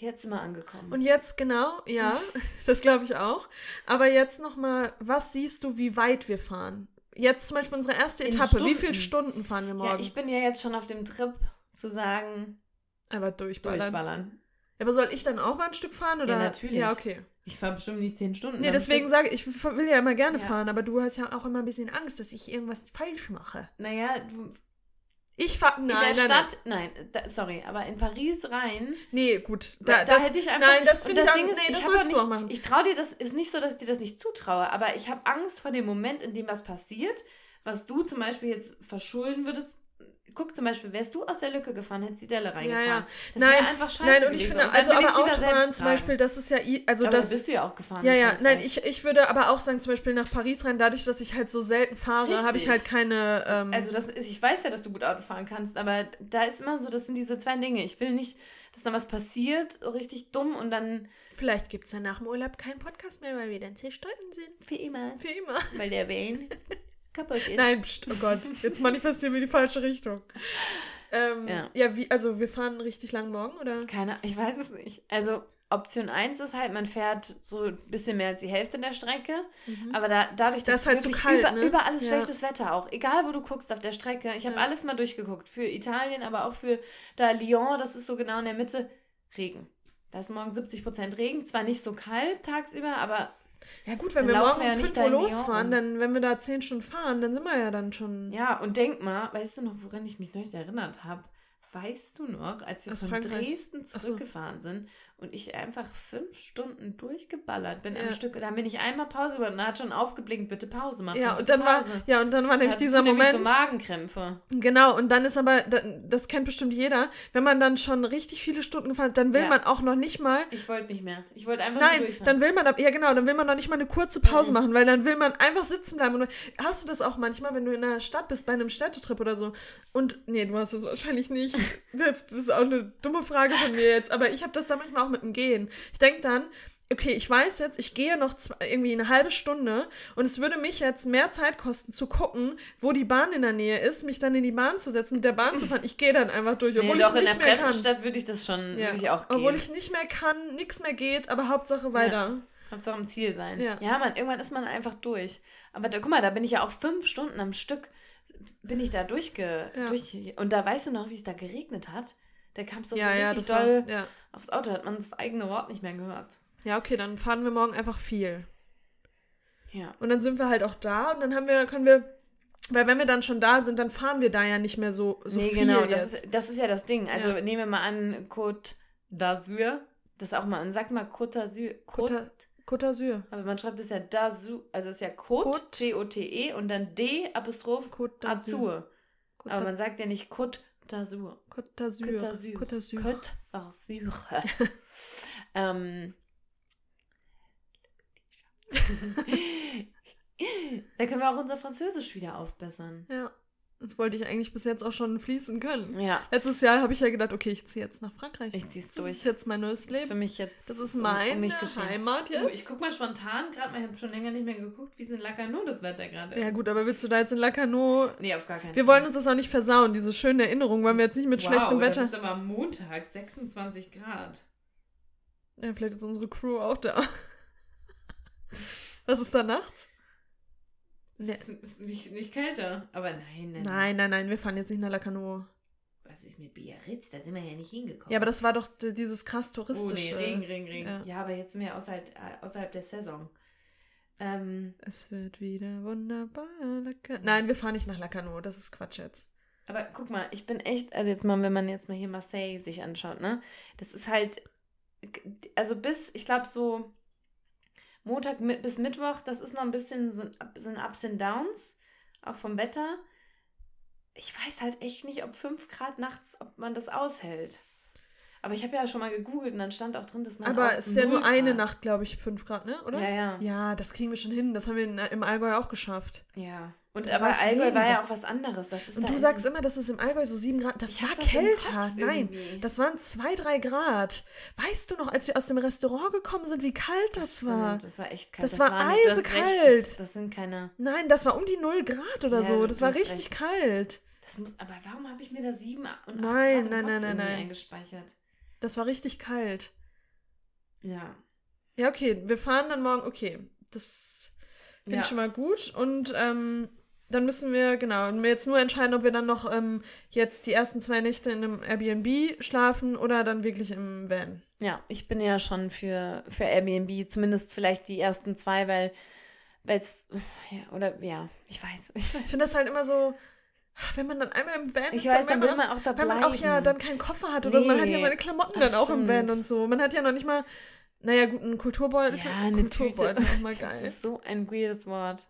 Jetzt sind wir angekommen. Und jetzt genau, ja, das glaube ich auch. Aber jetzt noch mal, was siehst du, wie weit wir fahren? Jetzt zum Beispiel unsere erste In Etappe. Stunden. Wie viele Stunden fahren wir morgen? Ja, ich bin ja jetzt schon auf dem Trip zu sagen. Aber durchballern. durchballern. Aber soll ich dann auch mal ein Stück fahren oder? Ja, natürlich. Ja, okay. Ich fahre bestimmt nicht zehn Stunden. Nee, deswegen sage ich, ich will ja immer gerne ja. fahren, aber du hast ja auch immer ein bisschen Angst, dass ich irgendwas falsch mache. Naja, du ich fahre. Nein, in der nein, Stadt, nein, nein da, sorry, aber in Paris rein. Nee, gut. Da, da das, hätte ich einfach. Nein, das finde ich Ding ist, nee, das sollst nicht, du auch machen. Ich traue dir das, ist nicht so, dass ich dir das nicht zutraue, aber ich habe Angst vor dem Moment, in dem was passiert, was du zum Beispiel jetzt verschulden würdest, guck zum Beispiel, wärst du aus der Lücke gefahren, hättest die Delle reingefahren. Ja, ja. Das wäre einfach scheiße Nein, und ich finde, also aber Autobahn zum Beispiel, das ist ja, also aber das... bist du ja auch gefahren. Ja, ja, nein, ich, ich würde aber auch sagen, zum Beispiel nach Paris rein, dadurch, dass ich halt so selten fahre, habe ich halt keine... Ähm, also das ist, ich weiß ja, dass du gut Auto fahren kannst, aber da ist immer so, das sind diese zwei Dinge. Ich will nicht, dass dann was passiert, richtig dumm und dann... Vielleicht gibt es ja nach dem Urlaub keinen Podcast mehr, weil wir dann zerstritten sind. Für immer. Für immer. Weil der Wayne kaputt ist. Nein, pst, oh Gott, jetzt manifestieren wir die falsche Richtung. Ähm, ja. ja, wie, also wir fahren richtig lang morgen, oder? Keine, ich weiß es nicht. Also Option 1 ist halt, man fährt so ein bisschen mehr als die Hälfte der Strecke, mhm. aber da, dadurch, dass das halt wirklich kalt, über, ne? überall ist ja. schlechtes Wetter auch, egal wo du guckst auf der Strecke. Ich habe ja. alles mal durchgeguckt, für Italien, aber auch für da Lyon, das ist so genau in der Mitte, Regen. Da ist morgen 70% Regen, zwar nicht so kalt tagsüber, aber ja gut, wenn wir morgen um 5 Uhr losfahren, dann, wenn wir da 10 Stunden fahren, dann sind wir ja dann schon... Ja, und denk mal, weißt du noch, woran ich mich neulich erinnert habe? Weißt du noch, als wir Aus von Frankreich. Dresden zurückgefahren so. sind und ich einfach fünf Stunden durchgeballert bin ja. am Stück. Da bin ich einmal Pause gemacht und da hat schon aufgeblinkt, bitte Pause machen. Ja, und dann Pause. war, ja, und dann war nämlich dieser Moment. so Magenkrämpfe. Genau, und dann ist aber, das kennt bestimmt jeder, wenn man dann schon richtig viele Stunden gefahren hat, dann will ja. man auch noch nicht mal. Ich wollte nicht mehr. Ich wollte einfach Nein, dann will man, ja genau, dann will man noch nicht mal eine kurze Pause mhm. machen, weil dann will man einfach sitzen bleiben. Und hast du das auch manchmal, wenn du in der Stadt bist, bei einem Städtetrip oder so? Und, nee, du hast das wahrscheinlich nicht. das ist auch eine dumme Frage von mir jetzt, aber ich habe das dann manchmal auch mit dem Gehen. Ich denke dann, okay, ich weiß jetzt, ich gehe noch zwei, irgendwie eine halbe Stunde und es würde mich jetzt mehr Zeit kosten zu gucken, wo die Bahn in der Nähe ist, mich dann in die Bahn zu setzen, mit der Bahn zu fahren. Ich gehe dann einfach durch, obwohl nee, doch, ich nicht in der mehr Stadt würde ich das schon ja. ich auch gehen. Obwohl ich nicht mehr kann, nichts mehr geht, aber Hauptsache weiter. Ja. Hauptsache im Ziel sein. Ja. ja, man, irgendwann ist man einfach durch. Aber da, guck mal, da bin ich ja auch fünf Stunden am Stück, bin ich da durchge... Ja. Durch, und da weißt du noch, wie es da geregnet hat? Da kam es doch ja, so richtig doll war, aufs Auto, hat man das eigene Wort nicht mehr gehört. Ja, okay, dann fahren wir morgen einfach viel. Ja. Und dann sind wir halt auch da und dann haben wir, können wir, weil wenn wir dann schon da sind, dann fahren wir da ja nicht mehr so, so nee, viel. genau, das ist, das ist ja das Ding. Also ja. nehmen wir mal an, Côte d'Azur. Das auch mal, und sag mal Côte d'Azur. Côte, Côte d'Azur. Aber man schreibt es ja d'Azur, also es ist ja Côte, C-O-T-E und dann D, Apostroph, Côte d'Azur. Aber man sagt ja nicht Côte d'Azur. Côte d'Azur. Côte d'Azur. Côte d'Azur. Ähm. da können wir auch unser Französisch wieder aufbessern. Ja. Das wollte ich eigentlich bis jetzt auch schon fließen können. Ja. Letztes Jahr habe ich ja gedacht, okay, ich ziehe jetzt nach Frankreich. Ich ziehe es durch. Das ist jetzt mein neues Leben. Das ist für mich jetzt. Das ist meine um, um Heimat jetzt. Oh, ich gucke mal spontan, gerade mal, ich habe schon länger nicht mehr geguckt, wie es in Lacanau das Wetter gerade ist. Ja gut, aber willst du da jetzt in Lacanau... Nee, auf gar keinen Wir Fall. wollen uns das auch nicht versauen, diese schöne Erinnerung, weil wir jetzt nicht mit wow, schlechtem Wetter... Wow, aber am Montag 26 Grad. Ja, vielleicht ist unsere Crew auch da. Was ist da nachts? Ne. Ist nicht, nicht kälter, aber nein, nein. Nein, nein, nein, wir fahren jetzt nicht nach Lacano. Was ist mit Biarritz? Da sind wir ja nicht hingekommen. Ja, aber das war doch dieses krass touristische. Oh nee, Regen, Regen, Regen. Ja, ja aber jetzt sind wir außerhalb, äh, außerhalb der Saison. Ähm, es wird wieder wunderbar. Lacano. Nein, wir fahren nicht nach Lacano, das ist Quatsch jetzt. Aber guck mal, ich bin echt, also jetzt mal, wenn man jetzt mal hier Marseille sich anschaut, ne? Das ist halt, also bis, ich glaube so Montag bis Mittwoch, das ist noch ein bisschen so, ein Ups and Downs, auch vom Wetter. Ich weiß halt echt nicht, ob 5 Grad nachts, ob man das aushält. Aber ich habe ja schon mal gegoogelt und dann stand auch drin, dass man. Aber es ist ja nur eine Grad- Nacht, glaube ich, 5 Grad, ne? Oder? Ja, ja. Ja, das kriegen wir schon hin. Das haben wir in, im Allgäu auch geschafft. Ja. Und Da aber Allgäu war weniger. ja auch was anderes. Das ist Und da du sagst immer, dass es im Allgäu so 7 Grad. Das Ich war das kälter. Nein, das waren 2, 3 Grad. Weißt du noch, als wir aus dem Restaurant gekommen sind, wie kalt das, stimmt, war? Das war echt kalt. Das war hast recht, eisekalt. Das, das sind keine. Nein, das war um die 0 Grad oder Ja, so. Das war richtig kalt. Das muss. Aber warum habe ich mir da sieben und acht Nein, Grad im nein, Kopf nein, nein, nein. eingespeichert? Das war richtig kalt. Ja. Ja, okay, wir fahren dann morgen. Okay, das finde Ja. ich schon mal gut. Und ähm, dann müssen wir, genau, und wir jetzt nur entscheiden, ob wir dann noch ähm, jetzt die ersten zwei Nächte in einem Airbnb schlafen oder dann wirklich im Van. Ja, ich bin ja schon für, für Airbnb, zumindest vielleicht die ersten zwei, weil es, ja, oder ja, ich weiß. Ich, weiß. Ich finde das halt immer so, wenn man dann einmal im Van ich ist, weiß, dann dann will man auch da weil bleiben. man auch ja dann keinen Koffer hat oder so. Man hat ja Nee. meine Klamotten Das dann auch im Van stimmt. und so. Man hat ja noch nicht mal, naja, gut, einen Kulturbeutel. ja, eine Tüte. Kulturbeutel ist mal Das geil. ist so ein weirdes Wort.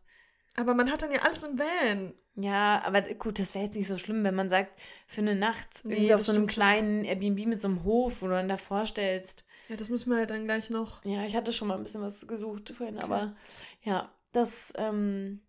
Aber man hat dann ja alles im Van. Ja, aber gut, das wäre jetzt nicht so schlimm, wenn man sagt, für eine Nacht Nee, irgendwie auf das so einem stimmt kleinen Airbnb mit so einem Hof, wo du dann da vorstellst. Ja, das müssen wir halt dann gleich noch. Ja, ich hatte schon mal ein bisschen was gesucht vorhin, aber ja, das, ähm,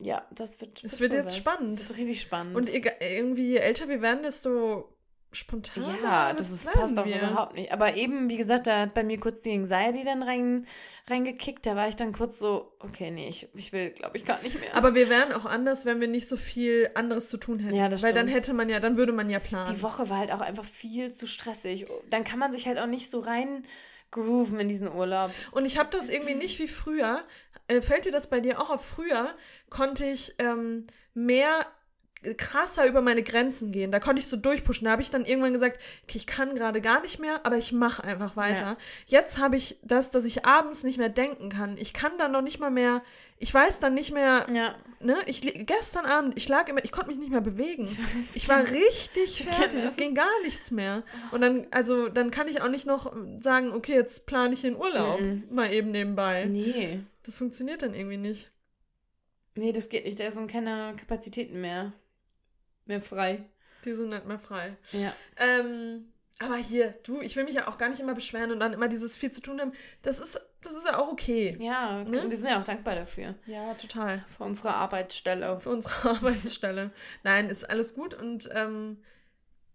ja, das wird. Es wird wohl jetzt was. spannend. Es wird richtig spannend. Und irgendwie, je älter wir werden, desto spontaner. ja, das ist, passt auch wir. überhaupt nicht. Aber eben, wie gesagt, da hat bei mir kurz die Anxiety dann rein, reingekickt. Da war ich dann kurz so, okay, nee, ich, ich will, glaube ich, gar nicht mehr. Aber wir wären auch anders, wenn wir nicht so viel anderes zu tun hätten. Ja, das Weil dann stimmt. hätte man ja, dann würde man ja planen. die Woche war halt auch einfach viel zu stressig. Dann kann man sich halt auch nicht so rein grooven in diesen Urlaub. Und ich habe das irgendwie nicht wie früher. Äh, fällt dir das bei dir auch auf? Früher konnte ich ähm, mehr äh, krasser über meine Grenzen gehen. Da konnte ich so durchpushen. Da habe ich dann irgendwann gesagt, okay, ich kann gerade gar nicht mehr, aber ich mache einfach weiter. Ja. Jetzt habe ich das, dass ich abends nicht mehr denken kann. Ich kann dann noch nicht mal mehr, ich weiß dann nicht mehr, Ja. ne? Ich gestern Abend, ich lag immer, ich konnte mich nicht mehr bewegen. Ich weiß, Ich war richtig fertig. Es ging gar nichts mehr. Und dann, also, dann kann ich auch nicht noch sagen, okay, jetzt plane ich den Urlaub Mhm. mal eben nebenbei. Nee. Das funktioniert dann irgendwie nicht. Nee, das geht nicht. Da sind keine Kapazitäten mehr. Mehr frei. Die sind nicht mehr frei. Ja. Ähm, aber hier, du, ich will mich ja auch gar nicht immer beschweren und dann immer dieses viel zu tun haben. Das ist, das ist ja auch okay. Ja, Ne? wir sind ja auch dankbar dafür. Ja, total. Für unsere Arbeitsstelle. Für unsere Arbeitsstelle. Nein, ist alles gut und ähm,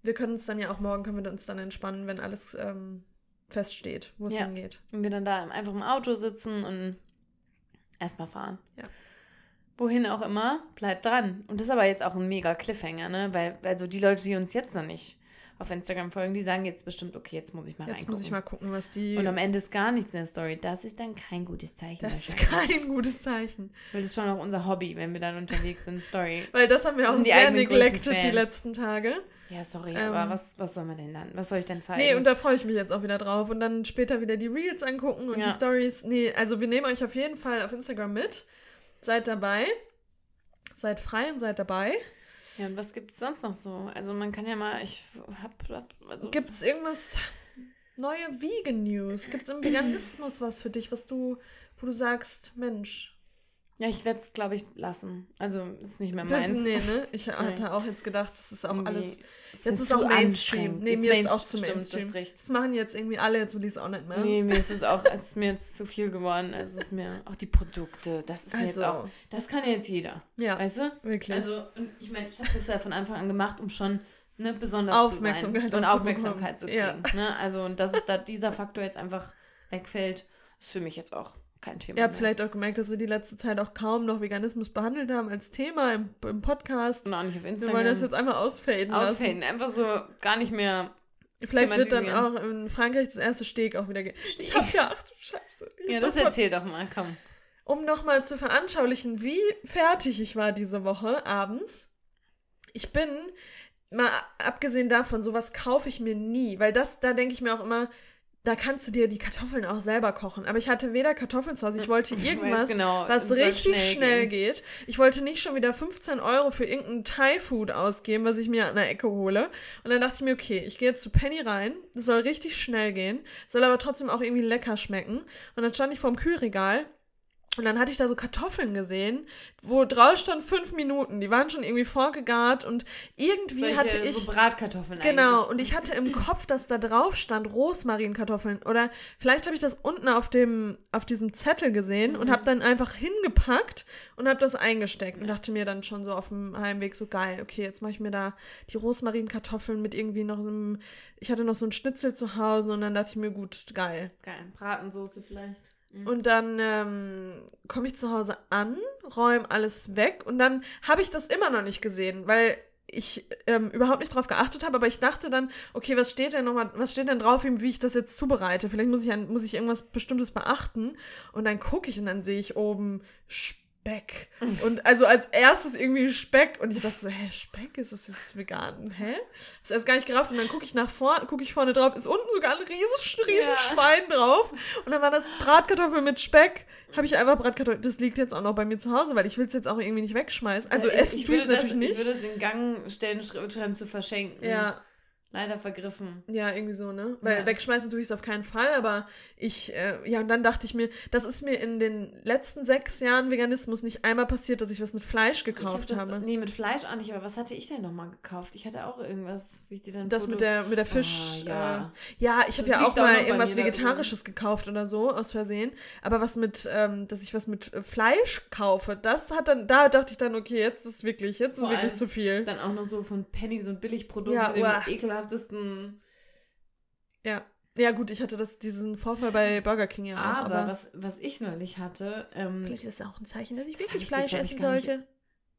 wir können uns dann ja auch morgen, können wir uns dann entspannen, wenn alles ähm, feststeht, wo es Ja. hingeht. Und wir dann da einfach im Auto sitzen und erstmal fahren. Ja. Wohin auch immer, bleibt dran. Und das ist aber jetzt auch ein mega Cliffhanger, ne? Weil, also die Leute, die uns jetzt noch nicht auf Instagram folgen, die sagen jetzt bestimmt, okay, jetzt muss ich mal Jetzt reingucken. muss ich mal gucken, was die. Und am Ende ist gar nichts in der Story. Das ist dann kein gutes Zeichen. das ist kein gutes Zeichen. Weil das ist schon auch unser Hobby, wenn wir dann unterwegs sind, Story. Weil das haben wir Das auch sehr neglected die letzten Tage. Ja, sorry, Ähm. aber was, was soll man denn dann? Was soll ich denn zeigen? Nee, und da freue ich mich jetzt auch wieder drauf. Und dann später wieder die Reels angucken und Ja. die Stories. Nee, also wir nehmen euch auf jeden Fall auf Instagram mit. Seid dabei. Seid frei und seid dabei. ja, und was gibt es sonst noch so? Also man kann ja mal, ich hab, hab also Gibt es irgendwas neue Vegan News? Gibt es im Veganismus was für dich, was du, wo du sagst, Mensch, Ja, ich werde es, glaube ich, lassen. Also ist nicht mehr das, meins. nee, ne? Ich Nee. hatte auch jetzt gedacht, das ist auch Nee, alles. ist Jetzt ist zu auch Mainstream. Nee, Jetzt mir ist Mainst- auch zu stimmt, Mainstream. hast recht. Das machen jetzt irgendwie alle, jetzt will ich es auch nicht mehr. Nee, mir ist es auch, es ist mir jetzt zu viel geworden. Es ist mir auch die Produkte, das ist mir jetzt Also, auch, das kann ja jetzt jeder. ja, Weißt du? wirklich. Also, und ich meine, ich habe das ja von Anfang an gemacht, um schon ne, besonders Aufmerksamkeit zu sein und Aufmerksamkeit zu kriegen. Ne? Also, und dass es da dieser Faktor jetzt einfach wegfällt, ist für mich jetzt auch kein Thema. Ihr habt mehr. vielleicht auch gemerkt, dass wir die letzte Zeit auch kaum noch Veganismus behandelt haben als Thema im, im Podcast. Und auch nicht auf Wir Instagram. wollen das jetzt einmal ausfaden lassen. ausfaden. Einfach so gar nicht mehr. Vielleicht wird dann auch in Frankreich das erste Steg auch wieder. Ge ich hab ja, ach du Scheiße. Ja, das davon- erzähl doch mal, komm. Um nochmal zu veranschaulichen, wie fertig ich war diese Woche abends. Ich bin, mal abgesehen davon, sowas kaufe ich mir nie, weil das, da denke ich mir auch immer, da kannst du dir die Kartoffeln auch selber kochen. Aber ich hatte weder Kartoffeln zu Hause, ich wollte Ich weiß irgendwas, genau, was richtig schnell schnell, geht. Ich wollte nicht schon wieder 15 Euro für irgendein Thai-Food ausgeben, was ich mir an der Ecke hole. Und dann dachte ich mir, okay, ich gehe jetzt zu Penny rein, das soll richtig schnell gehen, soll aber trotzdem auch irgendwie lecker schmecken. Und dann stand ich vorm Kühlregal Und dann hatte ich da so Kartoffeln gesehen, wo drauf stand fünf Minuten. Die waren schon irgendwie vorgegart und irgendwie Solche, hatte ich. so Bratkartoffeln Genau, eigentlich. und ich hatte im Kopf, dass da drauf stand Rosmarinkartoffeln. Oder vielleicht habe ich das unten auf dem, auf diesem Zettel gesehen und Mhm. habe dann einfach hingepackt und habe das eingesteckt und dachte mir dann schon so auf dem Heimweg so geil, okay, jetzt mache ich mir da die Rosmarinkartoffeln mit irgendwie noch einem, ich hatte noch so ein Schnitzel zu Hause und dann dachte ich mir, gut, geil. Geil. Bratensoße vielleicht. Mhm. Und dann ähm, komme ich zu Hause an, räume alles weg und dann habe ich das immer noch nicht gesehen, weil ich ähm, überhaupt nicht drauf geachtet habe, aber ich dachte dann, okay, was steht denn nochmal, was steht denn drauf, wie ich das jetzt zubereite? Vielleicht muss ich, muss ich irgendwas Bestimmtes beachten. Und dann gucke ich und dann sehe ich oben Speck. Und also als erstes irgendwie Speck. Und ich dachte so, hä, Speck, ist das jetzt vegan? Hä? Hab's erst gar nicht gerafft. Und dann gucke ich nach vorne, gucke ich vorne drauf, ist unten sogar ein riesiges, riesiges Ja. Schwein drauf. Und dann war das Bratkartoffel mit Speck. Habe ich einfach Bratkartoffel. Das liegt jetzt auch noch bei mir zu Hause, weil ich will es jetzt auch irgendwie nicht wegschmeißen. Also Ja, ich- essen ich tue ich es das- natürlich Ich nicht. würde es in Gang stellen, schreiben zu verschenken. Ja, Leider vergriffen. ja, irgendwie so, ne? Weil Ja, wegschmeißen tue ich es auf keinen Fall, aber ich, äh, ja, und dann dachte ich mir, das ist mir in den letzten sechs Jahren Veganismus nicht einmal passiert, dass ich was mit Fleisch Ich hab gekauft das, habe. Nee, mit Fleisch auch nicht, aber was hatte ich denn nochmal gekauft? Ich hatte auch irgendwas, wie ich dir dann Das Foto- mit der, mit der Fisch. Ah, ja. Äh, ja, ich habe ja auch auch mal bei irgendwas Vegetarisches gekauft oder so, aus Versehen. Aber was mit, ähm, dass ich was mit äh, Fleisch kaufe, das hat dann, da dachte ich dann, okay, jetzt ist wirklich, jetzt ist Vor wirklich allem zu viel. Dann auch noch so von Penny so ein Billigprodukt Ja, mit uah. Ekelhaftesten. Ja. Ja, gut, ich hatte das, diesen Vorfall bei Burger King ja auch. aber was, was ich neulich hatte, ähm, Vielleicht ist das auch ein Zeichen, dass ich Das wirklich Fleisch essen sollte.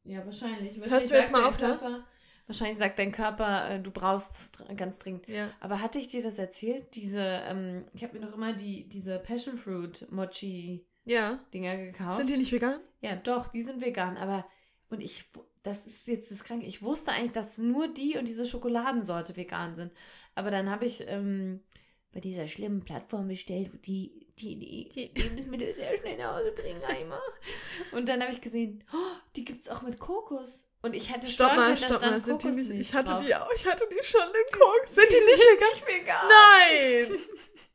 ja, wahrscheinlich. wahrscheinlich Hörst du jetzt mal auf, ne? Körper, Wahrscheinlich sagt dein Körper, äh, du brauchst es ganz dringend. Ja. Aber hatte ich dir das erzählt? Diese, ähm, ich habe mir noch immer die, diese Passion Fruit Mochi Ja. Dinger gekauft. Sind die nicht vegan? Ja, doch, die sind vegan, aber und ich das ist jetzt das Kranke. Ich wusste eigentlich, dass nur die und diese Schokoladensorte vegan sind. Aber dann habe ich ähm, bei dieser schlimmen Plattform bestellt, wo die, die, die, Die- Lebensmittel sehr schnell nach Hause bringen einmal. Und dann habe ich gesehen, oh, die gibt es auch mit Kokos. Und ich hätte Stopp mal, stopp mal. Sind die nicht, ich hatte drauf. die auch, ich hatte die schon im Koks. Sind die nicht vegan? nicht vegan. Nein!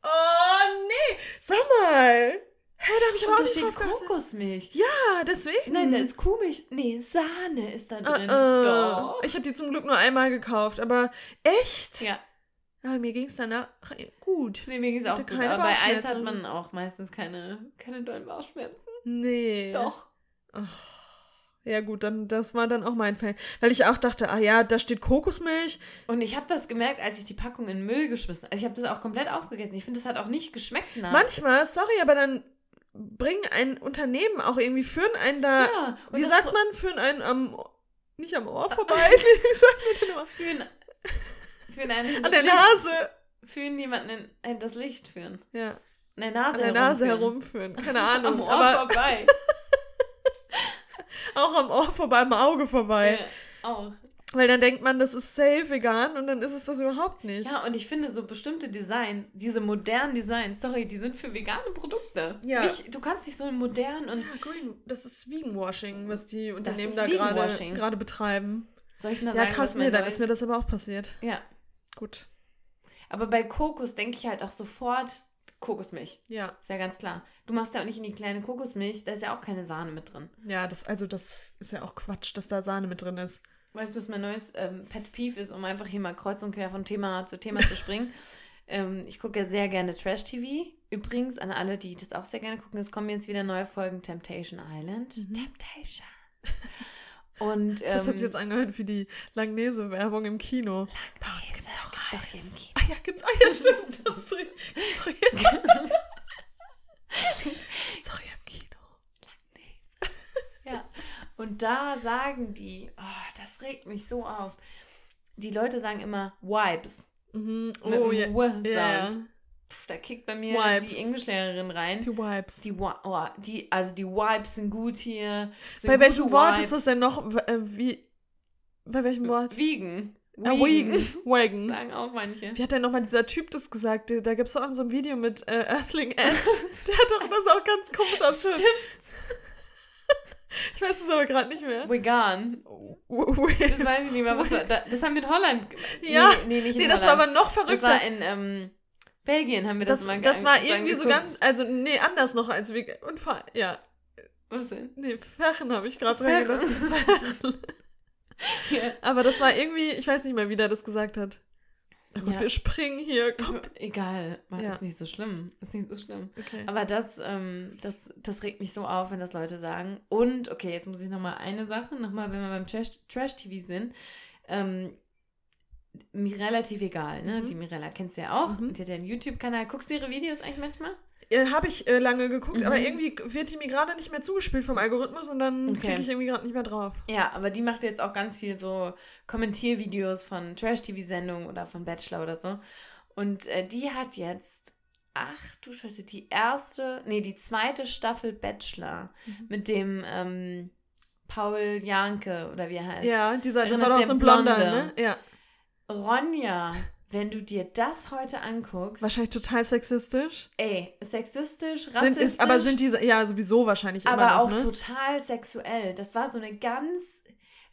Oh, nee! Sag mal! Hä, da hab ich aber Und auch da steht. Kokosmilch. Ja, deswegen. Nein, da ist Kuhmilch. Nee, Sahne ist da drin. äh, Doch. Ich habe die zum Glück nur einmal gekauft, aber echt? Ja. Ja, mir ging es danach gut. Nee, mir ging es auch gut. Aber bei Eis hat man auch meistens keine, keine dollen Bauchschmerzen. Nee. Doch. Oh. Ja, gut, dann das war dann auch mein Fall. Weil ich auch dachte, ah ja, da steht Kokosmilch. Und ich habe das gemerkt, als ich die Packung in den Müll geschmissen habe. Also ich habe das auch komplett aufgegessen. Ich finde, das hat auch nicht geschmeckt nach. Manchmal, sorry, aber dann bringen ein Unternehmen auch irgendwie, führen einen da, ja, und wie sagt Pro- man, führen einen am, nicht am Ohr vorbei, wie sagt man denn immer? Führen, führen einen An der Licht, Nase. Führen jemanden in, in das Licht führen. Ja, An der an Nase der Nase herumführen. herumführen. Keine Ahnung, Am Ohr aber vorbei. auch am Ohr vorbei, am Auge vorbei. ja, auch. Weil dann denkt man, das ist safe vegan und dann ist es das überhaupt nicht. Ja, und ich finde so bestimmte Designs, diese modernen Designs, sorry, die sind für vegane Produkte. Ja. Nicht, du kannst nicht so modern und Ja, Green, das ist Vegan-Washing, was die Unternehmen da gerade betreiben. soll ich mal Ja, sagen, krass, was mein nee, dann ist mir das aber auch passiert. Ja, Gut. aber bei Kokos denke ich halt auch sofort Kokosmilch. Ja, Ist ja ganz klar. Du machst ja auch nicht in die kleine Kokosmilch, da ist ja auch keine Sahne mit drin. ja, das, also das ist ja auch Quatsch, dass da Sahne mit drin ist. Weißt du, was mein neues ähm, Pet Peeve ist, um einfach hier mal kreuz und quer von Thema zu Thema zu springen? ähm, ich gucke ja sehr gerne Trash-TV. Übrigens, an alle, die das auch sehr gerne gucken, es kommen jetzt wieder neue Folgen Temptation Island. Mhm. Temptation. Und ähm, Das hat sich jetzt angehört wie die Langnese-Werbung im Kino. Bei uns Langnese gibt's auch gibt's auch hier im Kino. Ah ja, gibt's. Ah ja, stimmt. Das ist, gibt's auch hier. gibt's auch hier im Kino. Ja. Und da sagen die, oh, das regt mich so auf. Die Leute sagen immer Vibes. Mhm. Mit Oh dem ja. W-Sound. Ja, Pff, Da kickt bei mir Vibes. die Englischlehrerin rein. die Vibes. Die, oh, die, also die Vibes sind gut hier. Sind Bei welchem Wort Vibes. ist das denn noch? Äh, wie? Bei welchem Wort? Wiegen. Ah, Wagen. Wagen. Sagen auch manche. Wie hat denn nochmal dieser Typ das gesagt? Da gibt's doch auch so ein Video mit äh, Earthling Ed. Der hat doch das auch ganz komisch aus. Stimmt. Ich weiß es aber gerade nicht mehr. Vegan. Das weiß ich nicht mehr. Was war, da, das haben wir in Holland. Ja. Nee, nee nicht in Nee, das war Holland. aber noch Das verrückter. war in ähm, Belgien, haben wir das, das, mal das war ge- irgendwie so ganz, also nee, anders noch als vegan. Und ja, Was denn? Nee, Ferchen habe ich gerade dran gedacht. ja. Aber das war irgendwie, ich weiß nicht mehr, wie der das gesagt hat. Gott, ja. wir springen hier. Komm. Egal, ja. ist nicht so schlimm. Ist nicht so schlimm. Okay. Aber das, ähm, das, das regt mich so auf, wenn das Leute sagen. Und, okay, jetzt muss ich nochmal eine Sache, nochmal, wenn wir beim Trash-TV Trash sind. Ähm, mir relativ egal, ne? Mhm. Die Mirella kennst du ja auch. Mhm. Die hat ja einen YouTube-Kanal. Guckst du ihre Videos eigentlich manchmal? Äh, Habe ich äh, lange geguckt, mhm. aber irgendwie wird die mir gerade nicht mehr zugespielt vom Algorithmus und dann okay. klicke ich irgendwie gerade nicht mehr drauf. Ja, aber die macht jetzt auch ganz viel so Kommentiervideos von Trash-TV-Sendungen oder von Bachelor oder so. Und äh, die hat jetzt, ach du Scheiße, die erste, nee, die zweite Staffel Bachelor mhm. mit dem ähm, Paul Janke oder wie er heißt. Ja, dieser, das war doch so ein Blonder, ne? Ja. Ronja, wenn du dir das heute anguckst. Wahrscheinlich total sexistisch. Ey, sexistisch, rassistisch. Sind, ist, aber sind diese, ja, sowieso wahrscheinlich aber immer noch, auch ne? total sexuell. Das war so eine ganz,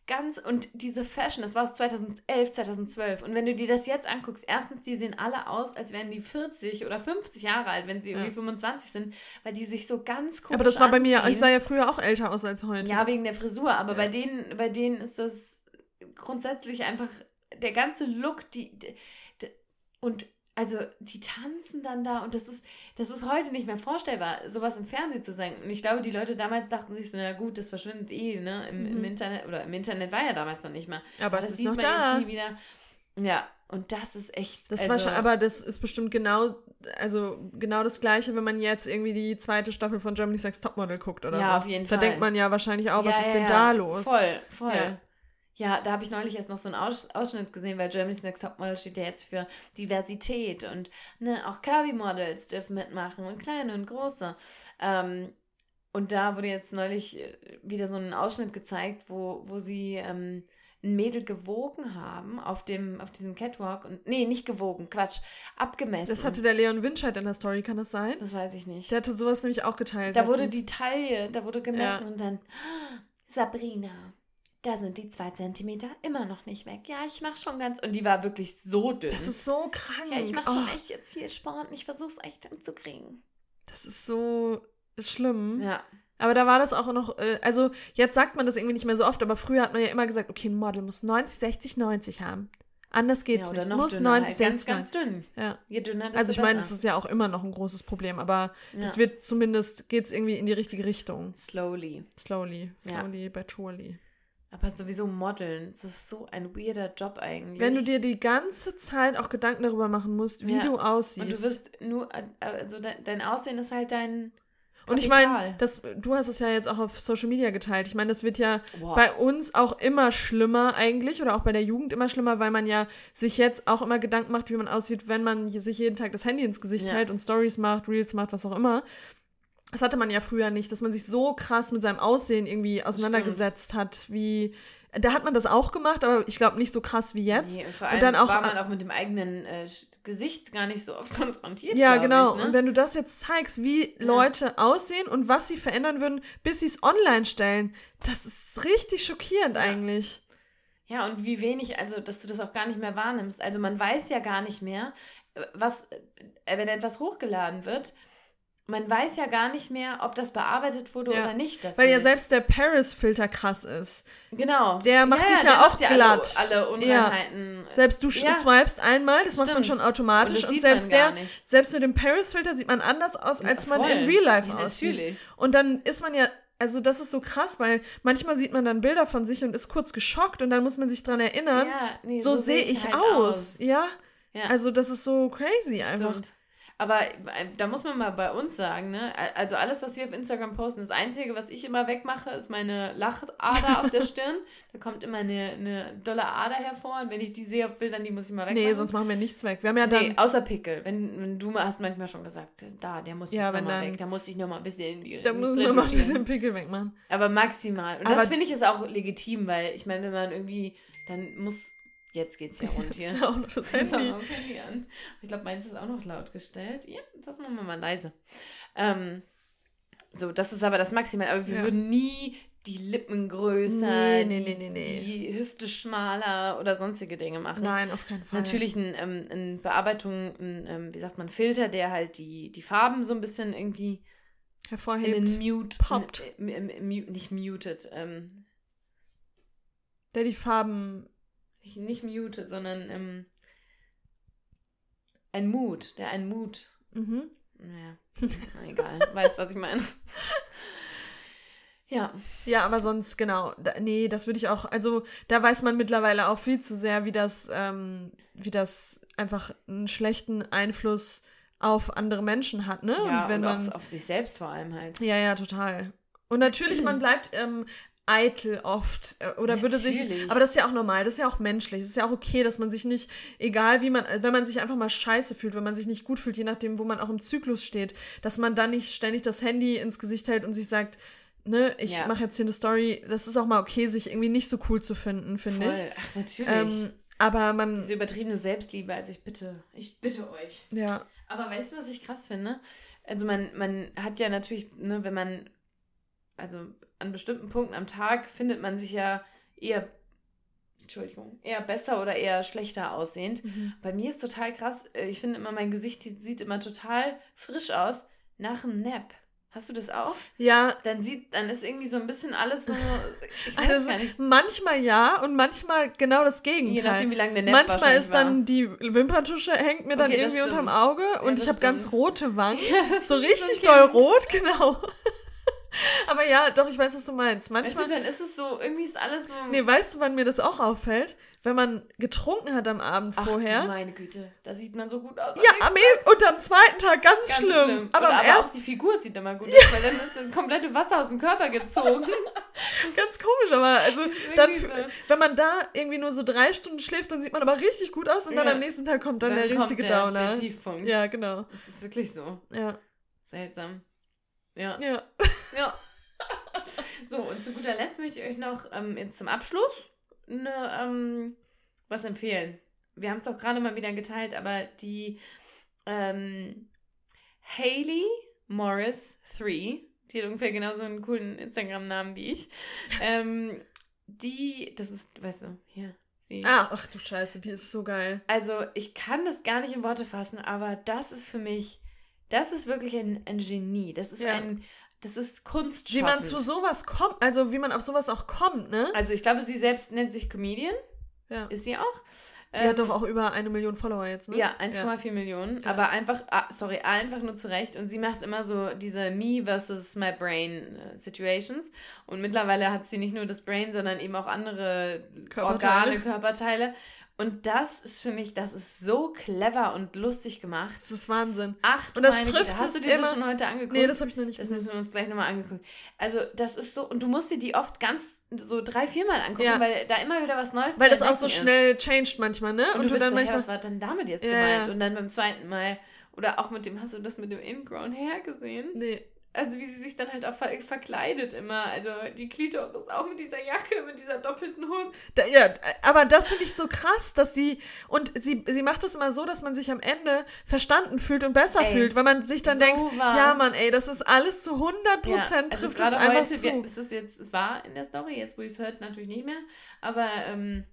ganz, und diese Fashion, das war aus 2011, 2012. Und wenn du dir das jetzt anguckst, erstens, die sehen alle aus, als wären die 40 oder 50 Jahre alt, wenn sie irgendwie ja. 25 sind, weil die sich so ganz komisch Aber das war bei mir, ich sah ja früher auch älter aus als heute. Ja, wegen der Frisur, aber ja. bei denen, bei denen ist das grundsätzlich einfach der ganze Look, die, die und also die tanzen dann da und das ist, das ist heute nicht mehr vorstellbar, sowas im Fernsehen zu sein. Und ich glaube, die Leute damals dachten sich so, na gut, das verschwindet eh, ne? Im, mhm. im Internet, oder im Internet war ja damals noch nicht mal. Aber, aber das sieht man da. jetzt nie wieder. Ja, und das ist echt. Das also, war schon, aber das ist bestimmt genau, also genau das Gleiche, wenn man jetzt irgendwie die zweite Staffel von Germany's Next Topmodel guckt oder ja, so. Ja, auf jeden da Fall. Da denkt man ja wahrscheinlich auch, ja, was ist denn da los? Voll, voll. Ja. Da habe ich neulich erst noch so einen Aus Ausschnitt gesehen, weil Germany's Next Topmodel steht ja jetzt für Diversität und ne, auch Curvy-Models dürfen mitmachen und kleine und große. Ähm, und da wurde jetzt neulich äh, wieder so ein Ausschnitt gezeigt, wo, wo sie ähm, ein Mädel gewogen haben auf dem auf diesem Catwalk und nee, nicht gewogen, Quatsch, abgemessen. Das hatte der Leon Winscheid in der Story, kann das sein? Das weiß ich nicht. Der hatte sowas nämlich auch geteilt. Da wurde die Taille, da wurde gemessen ja. und dann Sabrina, da sind die zwei Zentimeter immer noch nicht weg. Ja, ich mache schon ganz. Und die war wirklich so dünn. Das ist so krank. Ja, ich mache oh. schon echt jetzt viel Sport und ich versuche es echt hinzukriegen. Das ist so schlimm. Ja. Aber da war das auch noch, äh, also jetzt sagt man das irgendwie nicht mehr so oft, aber früher hat man ja immer gesagt, okay, ein Model muss 90, 60, 90 haben. Anders geht's ja, nicht. Es muss dünner, 90, 60, ganz, ganz dünn. Ja. Je dünner, Also ich meine, es ist ja auch immer noch ein großes Problem, aber es ja. wird zumindest, geht es irgendwie in die richtige Richtung. Slowly. Slowly. Slowly, ja. but surely. Aber sowieso modeln, das ist so ein weirder Job eigentlich. Wenn du dir die ganze Zeit auch Gedanken darüber machen musst, wie ja. du aussiehst. Und du wirst nur, also dein Aussehen ist halt dein. Kapital. Und ich meine, du hast es ja jetzt auch auf Social Media geteilt. Ich meine, das wird ja Boah. bei uns auch immer schlimmer eigentlich oder auch bei der Jugend immer schlimmer, weil man ja sich jetzt auch immer Gedanken macht, wie man aussieht, wenn man sich jeden Tag das Handy ins Gesicht ja. hält und Stories macht, Reels macht, was auch immer. Das hatte man ja früher nicht, dass man sich so krass mit seinem Aussehen irgendwie auseinandergesetzt Stimmt. hat, wie da hat man das auch gemacht, aber ich glaube nicht so krass wie jetzt. Nee, und vor allem und dann auch, war man auch mit dem eigenen äh, Gesicht gar nicht so oft konfrontiert. Ja, genau. Ich, ne? Und wenn du das jetzt zeigst, wie ja. Leute aussehen und was sie verändern würden, bis sie es online stellen, das ist richtig schockierend ja. eigentlich. Ja, und wie wenig, also dass du das auch gar nicht mehr wahrnimmst. Also man weiß ja gar nicht mehr, äh, was, äh, wenn etwas hochgeladen wird, man weiß ja gar nicht mehr, ob das bearbeitet wurde ja. oder nicht. Weil Bild. ja selbst der Paris-Filter krass ist. Genau. Der macht ja, dich ja, auch glatt. Alle, alle Unreinheiten. Ja. Selbst du swipest einmal, das, das macht man schon automatisch. Und, und selbst der, nicht. selbst mit dem Paris-Filter sieht man anders aus, als man in Real Life aussieht. Natürlich. Und dann ist man ja also das ist so krass, weil manchmal sieht man dann Bilder von sich und ist kurz geschockt und dann muss man sich dran erinnern, ja, nee, so, so sehe ich, ich halt aus. aus. Ja? ja? Also das ist so crazy Stimmt. einfach. Aber äh, da muss man mal bei uns sagen, ne? Also alles, was wir auf Instagram posten, das Einzige, was ich immer wegmache, ist meine Lachader auf der Stirn. Da kommt immer eine, eine dolle Ader hervor und wenn ich die sehe auf Bildern, die muss ich mal wegmachen. Nee, sonst machen wir nichts weg. Wir haben ja dann... Nee, außer Pickel. Wenn, wenn du hast manchmal schon gesagt, da, der muss jetzt ja, nochmal weg. Da muss ich nochmal ein bisschen... Die, da muss man mal ein bisschen Pickel wegmachen. Aber maximal. Und Aber das finde ich ist auch legitim, weil ich meine, wenn man irgendwie... Dann muss Jetzt geht's ja rund hier. Ja auch noch das Handy. Auch Handy an. Ich glaube, meins ist auch noch laut gestellt. Ja, das machen wir mal leise. Ähm, so, das ist aber das Maximal. Aber wir ja. würden nie die Lippen größer, nee, nee, die, nee, nee, die Hüfte schmaler oder sonstige Dinge machen. Nein, auf keinen Fall. Natürlich ein, ähm, eine Bearbeitung, ein, ähm, wie sagt man, Filter, der halt die, die Farben so ein bisschen irgendwie hervorhebt. in den Mute. poppt. In, im, Mute- nicht muted. Ähm, der die Farben. Nicht, muted, sondern ähm, ein Mood. Der ein Mood. Mhm. Na, egal. weißt, was ich meine. Ja. Ja, aber sonst, genau. Da, nee, das würde ich auch. Also, da weiß man mittlerweile auch viel zu sehr, wie das, ähm, wie das einfach einen schlechten Einfluss auf andere Menschen hat, ne? Ja, und wenn und man. auf sich selbst vor allem halt. Ja, ja, total. Und natürlich, man bleibt ähm, eitel oft äh, oder würde sich. Natürlich. Aber das ist ja auch normal, das ist ja auch menschlich. Es ist ja auch okay, dass man sich nicht, egal wie man, wenn man sich einfach mal scheiße fühlt, wenn man sich nicht gut fühlt, je nachdem, wo man auch im Zyklus steht, dass man dann nicht ständig das Handy ins Gesicht hält und sich sagt, ne, ich Ja. mache jetzt hier eine Story. Das ist auch mal okay, sich irgendwie nicht so cool zu finden, finde ich. Ach, natürlich. Ähm, aber man, Diese übertriebene Selbstliebe, also ich bitte, ich bitte euch. ja, Aber weißt du, was ich krass finde? Also man, man hat ja natürlich, ne, wenn man, also an bestimmten Punkten am Tag findet man sich ja eher, Entschuldigung, eher besser oder eher schlechter aussehend. Bei mir ist total krass, äh, ich finde immer, mein Gesicht sieht immer total frisch aus nach einem Nap. Hast du das auch? ja, Dann sieht, dann ist irgendwie so ein bisschen alles so, ich weiß also gar nicht. manchmal ja und manchmal genau das Gegenteil. Je nachdem, wie lange der Nap Manchmal ist dann die Wimperntusche hängt mir dann Okay, irgendwie unterm. Auge und das ich habe ganz rote Wangen, war. so richtig Kind. doll rot, genau. Aber ja, doch, ich weiß, was du meinst. Weißt du, Manchmal, dann ist es so, irgendwie ist alles so. nee, weißt du, wann mir das auch auffällt? Wenn man getrunken hat am Abend Ach, vorher. du meine Güte, da sieht man so gut aus. Ja, am e und am zweiten Tag ganz, Ganz schlimm. schlimm. Aber Und am aber auch die Figur sieht immer gut aus, weil dann ist das komplette Wasser aus dem Körper gezogen. ganz komisch, aber also dann, so. wenn man da irgendwie nur so drei Stunden schläft, dann sieht man aber richtig gut aus und dann Ja. am nächsten Tag kommt dann, der kommt richtige der, Downer. Der Tiefpunkt. ja, genau. Das ist wirklich so. Ja, Seltsam. Ja. ja. Ja. So, und zu guter Letzt möchte ich euch noch ähm, jetzt zum Abschluss ne, ähm, was empfehlen. Wir haben es auch gerade mal wieder geteilt, aber die ähm, Hayley Morris 3, die hat ungefähr genauso einen coolen Instagram-Namen wie ich, ähm, die, das ist, weißt du, hier, sie. Ah, ach du Scheiße, die ist so geil. Also, ich kann das gar nicht in Worte fassen, aber das ist für mich, das ist wirklich ein, ein Genie. Das ist Ja. ein, das ist Kunst. Wie man zu sowas kommt, also wie man auf sowas auch kommt, ne? Also, ich glaube, sie selbst nennt sich Comedian. Ja. Ist sie auch? Die hat doch auch über eine Million Follower jetzt, ne? Ja, 1,4 Millionen. Ja. Aber einfach, ah, sorry, einfach nur zurecht. Und sie macht immer so diese Me versus My Brain äh, Situations. Und mittlerweile hat sie nicht nur das Brain, sondern eben auch andere Körperteile. Organe, Körperteile. Und das ist für mich, das ist so clever und lustig gemacht. Das ist Wahnsinn. Ach, du Und das meine trifft. Hast du dir das immer- schon heute angeguckt? Nee, das habe ich noch nicht Das gesehen. müssen wir uns gleich nochmal angeguckt. Also, das ist so, und du musst dir die oft ganz so drei, viermal angucken, Ja. weil da immer wieder was Neues Weil das auch so ist. schnell changed manchmal, ne? Und, du, bist dann so, manchmal. hey, was war denn damit jetzt Ja, gemeint? ja. Und dann beim zweiten Mal, oder auch mit dem, hast du das mit dem Ingrown Hair gesehen? nee. Also wie sie sich dann halt auch ver verkleidet immer. Also die Klitoris auch mit dieser Jacke, mit dieser doppelten Hut. Da, ja, aber das finde ich so krass, dass sie. Und sie, sie macht das immer so, dass man sich am Ende verstanden fühlt und besser Ey, fühlt, weil man sich dann so denkt, wahr. ja, Mann, ey, das ist alles zu 100 Prozent also trifft das einfach heute, zu. wir, es ist jetzt, es war in der Story, jetzt wo ich es hört, natürlich nicht mehr, aber ähm,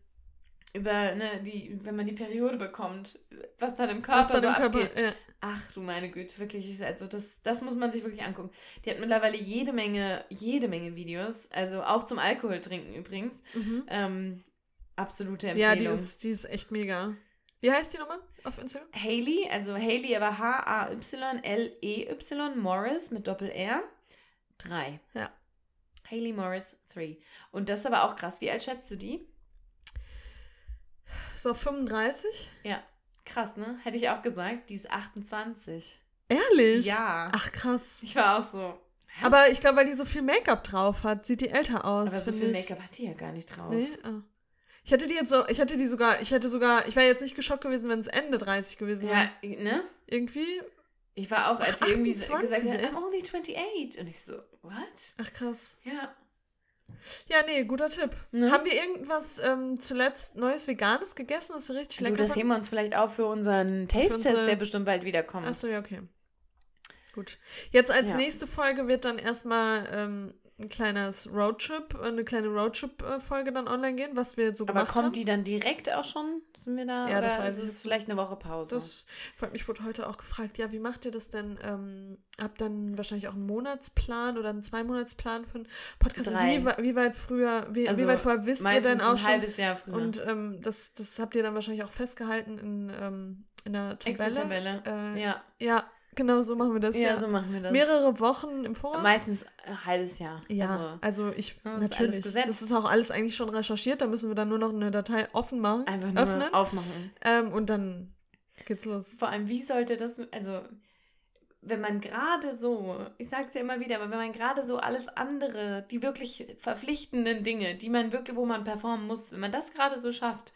über, ne, die, wenn man die Periode bekommt, was dann im Körper was dann so im Körper. abgeht. Ja. Ach du meine Güte, wirklich, also das, das muss man sich wirklich angucken. Die hat mittlerweile jede Menge, jede Menge Videos, also auch zum Alkohol trinken übrigens. Mhm. Ähm, absolute ja, Empfehlung. die ist, die ist echt mega. Wie heißt die nochmal auf Instagram? Hailey, also Hailey, aber H-A-Y-L-E-Y, Morris mit Doppel-R. 3. Ja. Hailey Morris 3. Und das ist aber auch krass. Wie alt schätzt du die? So auf 35? Ja. Krass, ne? Hätte ich auch gesagt. Die ist 28. Ehrlich? Ja. Ach, krass. Ich war auch so. was? Aber ich glaube, weil die so viel Make-up drauf hat, sieht die älter aus. Aber so viel. Make-up hat die ja gar nicht drauf. Nee? Ah. Ich hätte die jetzt so, ich hätte die sogar, ich hätte sogar, ich wäre jetzt nicht geschockt gewesen, wenn es Ende 30 gewesen wäre. Ja, ne? Irgendwie. Ich war auch, als Ach, sie irgendwie 28, gesagt hat? I'm only 28. Und ich so, what? Ach krass. Ja. Ja, nee, guter Tipp. Ne? Haben wir irgendwas ähm, zuletzt Neues Veganes gegessen, das wir richtig Du, lecker das heben wir uns vielleicht auf für unseren Taste-Test, unsere- der bestimmt bald wiederkommt. Achso, ja, okay. Gut. Jetzt als Ja. nächste Folge wird dann erstmal ähm, ein kleines Roadtrip, eine kleine Roadtrip-Folge dann online gehen, was wir so Aber gemacht haben. kommt die dann direkt auch schon? Sind wir da? Ja, das weiß ist ich vielleicht eine Woche Pause? Das, mich wurde heute auch gefragt, ja, wie macht ihr das denn? Ähm, habt dann wahrscheinlich auch einen Monatsplan oder einen Zweimonatsplan für einen Podcast? Drei. Wie, wie weit früher, wie, Also wie weit vorher wisst ihr denn auch ein schon? halbes Jahr früher. Und ähm, das, das habt ihr dann wahrscheinlich auch festgehalten in, ähm, in der Tabelle. Excel-Tabelle. Äh, ja. ja, genau so machen wir das. ja, Ja, so machen wir das. Mehrere Wochen im Voraus. Meistens ein halbes Jahr. Ja, Also also, ich das ist natürlich. gesetzt. Das ist auch alles eigentlich schon recherchiert. Da müssen wir dann nur noch eine Datei offen machen, einfach nur öffnen aufmachen. ähm, und dann geht's los. Vor allem, wie sollte das, also wenn man gerade so, ich sage es ja immer wieder, aber wenn man gerade so alles andere, die wirklich verpflichtenden Dinge, die man wirklich, wo man performen muss, wenn man das gerade so schafft,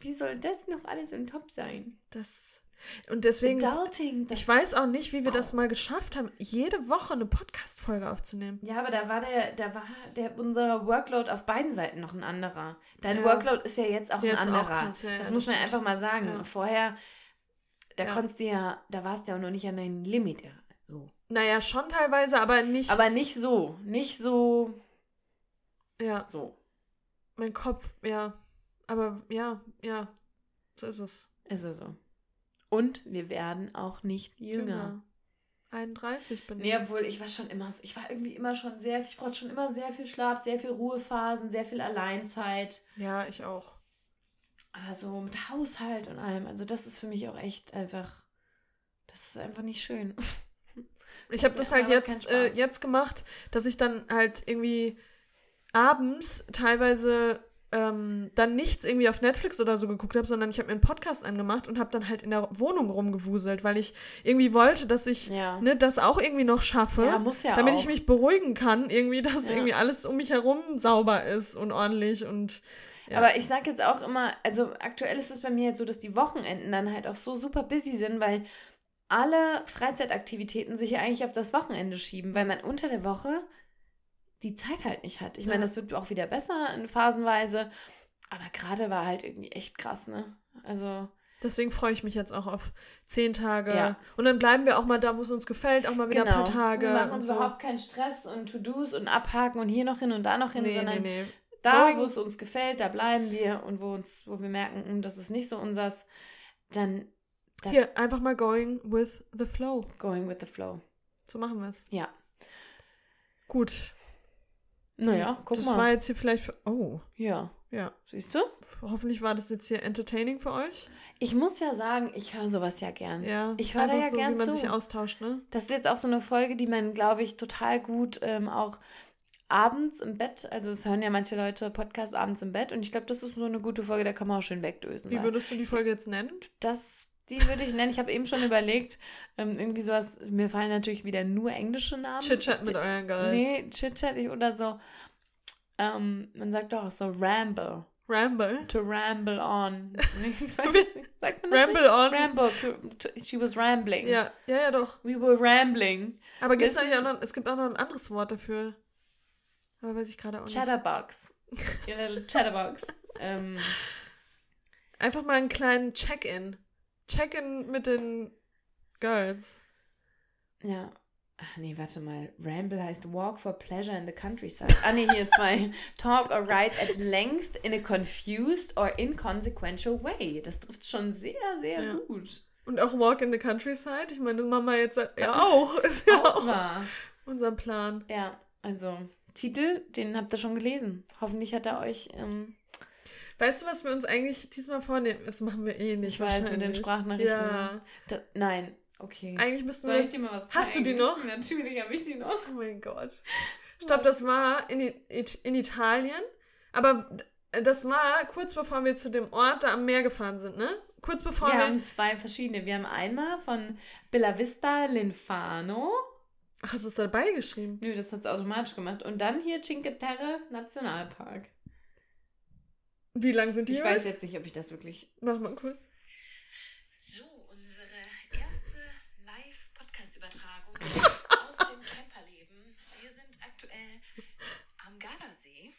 wie soll das noch alles im Top sein? Das und deswegen. Adulting, Ich weiß auch nicht, wie wir das mal geschafft haben, jede Woche eine Podcast-Folge aufzunehmen. Ja, aber da war der, da war der unser Workload auf beiden Seiten noch ein anderer. Dein Ja. Workload ist ja jetzt auch Jetzt ein auch anderer. krass, ja, ja, das das muss man stimmt. einfach mal sagen. Ja. Vorher, da Ja. konntest du ja, da warst du ja auch noch nicht an deinem Limit. So. Naja, schon teilweise, aber nicht. Aber nicht so, nicht so, ja, so. mein Kopf, ja. Aber ja, ja, so ist es. Ist es so. Und wir werden auch nicht jünger. 31 bin Nee, ich. obwohl ich war schon immer so, ich war irgendwie immer schon sehr, ich brauchte schon immer sehr viel Schlaf, sehr viel Ruhephasen, sehr viel Alleinzeit. Ja, ich auch. Aber so mit Haushalt und allem, also das ist für mich auch echt einfach, das ist einfach nicht schön. Ich habe das halt jetzt, äh, jetzt gemacht, dass ich dann halt irgendwie abends teilweise ähm, dann nichts irgendwie auf Netflix oder so geguckt habe, sondern ich habe mir einen Podcast angemacht und habe dann halt in der Wohnung rumgewuselt, weil ich irgendwie wollte, dass ich Ja. ne, das auch irgendwie noch schaffe, Ja, muss ja damit auch. ich mich beruhigen kann, irgendwie, dass Ja. irgendwie alles um mich herum sauber ist und ordentlich und ja. Aber ich sag jetzt auch immer, also aktuell ist es bei mir jetzt so, dass die Wochenenden dann halt auch so super busy sind, weil alle Freizeitaktivitäten sich ja eigentlich auf das Wochenende schieben, weil man unter der Woche die Zeit halt nicht hat. Ich meine, Ja. das wird auch wieder besser in phasenweise, aber gerade war halt irgendwie echt krass, ne? Also, Deswegen freue ich mich jetzt auch auf zehn Tage. Ja. Und dann bleiben wir auch mal da, wo es uns gefällt, auch mal wieder genau. ein paar Tage. Wir machen so. überhaupt keinen Stress und To-Dos und abhaken und hier noch hin und da noch hin, Nee, sondern nee, nee. da, wo es uns gefällt, da bleiben wir und wo uns, wo wir merken, hm, das ist nicht so unsers, dann da Hier, einfach mal going with the flow. going with the flow. So machen wir es. Ja. Gut. Naja, guck das mal. war jetzt hier vielleicht für. Oh, ja, ja. siehst du? Hoffentlich war das jetzt hier entertaining für euch. Ich muss ja sagen, ich höre sowas ja gern. Ja. Ich höre da ja so, gern wie man zu. sich austauscht, ne? Das ist jetzt auch so eine Folge, die man, glaube ich, total gut ähm, auch abends im Bett, also es hören ja manche Leute Podcasts abends im Bett und ich glaube, das ist so eine gute Folge, da kann man auch schön wegdösen. Wie würdest du die Folge jetzt nennen? das, die würde ich nennen. Ich habe eben schon überlegt, ähm, irgendwie sowas, mir fallen natürlich wieder nur englische Namen. Chit-Chat mit euren Girls. Nee, Chit-Chat oder so. Ähm, man sagt doch auch so Ramble. Ramble. To ramble on. Nee, ich weiß Wie? nicht. Sagt man Ramble nicht? on. Ramble. To, to, she was rambling. Ja, ja, ja, doch. We were rambling. Aber gibt's eigentlich auch noch, es gibt auch noch ein anderes Wort dafür. Aber weiß ich gerade auch nicht. Chatterbox. Your little Chatterbox. ähm, Einfach mal einen kleinen Check-in. Check-in mit den Girls. ja. Ach nee, warte mal. Ramble heißt Walk for Pleasure in the Countryside. Ah nee, hier zwei. Talk or write at length in a confused or inconsequential way. Das trifft schon sehr, sehr Ja. gut. Und auch Walk in the Countryside. Ich meine, das machen wir jetzt ja auch. Ist ja Auch auch wahr. unser Plan. Ja, also Titel, den habt ihr schon gelesen. Hoffentlich hat er euch, ähm, Weißt du, was wir uns eigentlich diesmal vornehmen? Das machen wir eh nicht. ich weiß, mit den. Sprachnachrichten. Ja. Da, nein, okay. Eigentlich müssten Soll wir. ich dir mal was zeigen? Hast du die noch? Natürlich habe ich die noch. Oh mein Gott. Stopp, das war in, in Italien. Aber das war kurz bevor wir zu dem Ort da am Meer gefahren sind, ne? Kurz bevor Wir wir. haben zwei verschiedene. Wir haben einmal von Bella Vista Linfano. Ach, hast du es dabei geschrieben? Nö, das hat es automatisch gemacht. Und dann hier Cinque Terre Nationalpark. Wie lang sind die? Ich jeweils? weiß jetzt nicht, ob ich das wirklich. Mach mal kurz. So, unsere erste Live-Podcast-Übertragung aus dem Camperleben. Wir sind aktuell am Gardasee.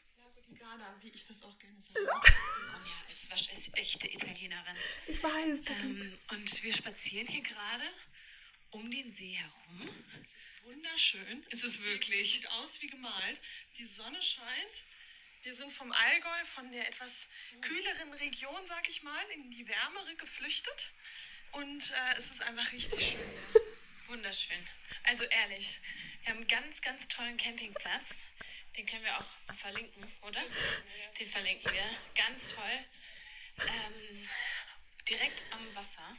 wie ich das auch gerne sage. Ronja als waschechte Italienerin. Ich weiß. Ähm, und wir spazieren hier gerade um den See herum. Es ist wunderschön. Es ist wirklich. Sieht aus wie gemalt. Die Sonne scheint. Wir sind vom Allgäu, von der etwas kühleren Region, sag ich mal, in die wärmere geflüchtet. Und äh, es ist einfach richtig schön. Wunderschön. Also ehrlich, wir haben einen ganz, ganz tollen Campingplatz. Den können wir auch verlinken, oder? Den verlinken wir. Ganz toll. Ähm, direkt am Wasser.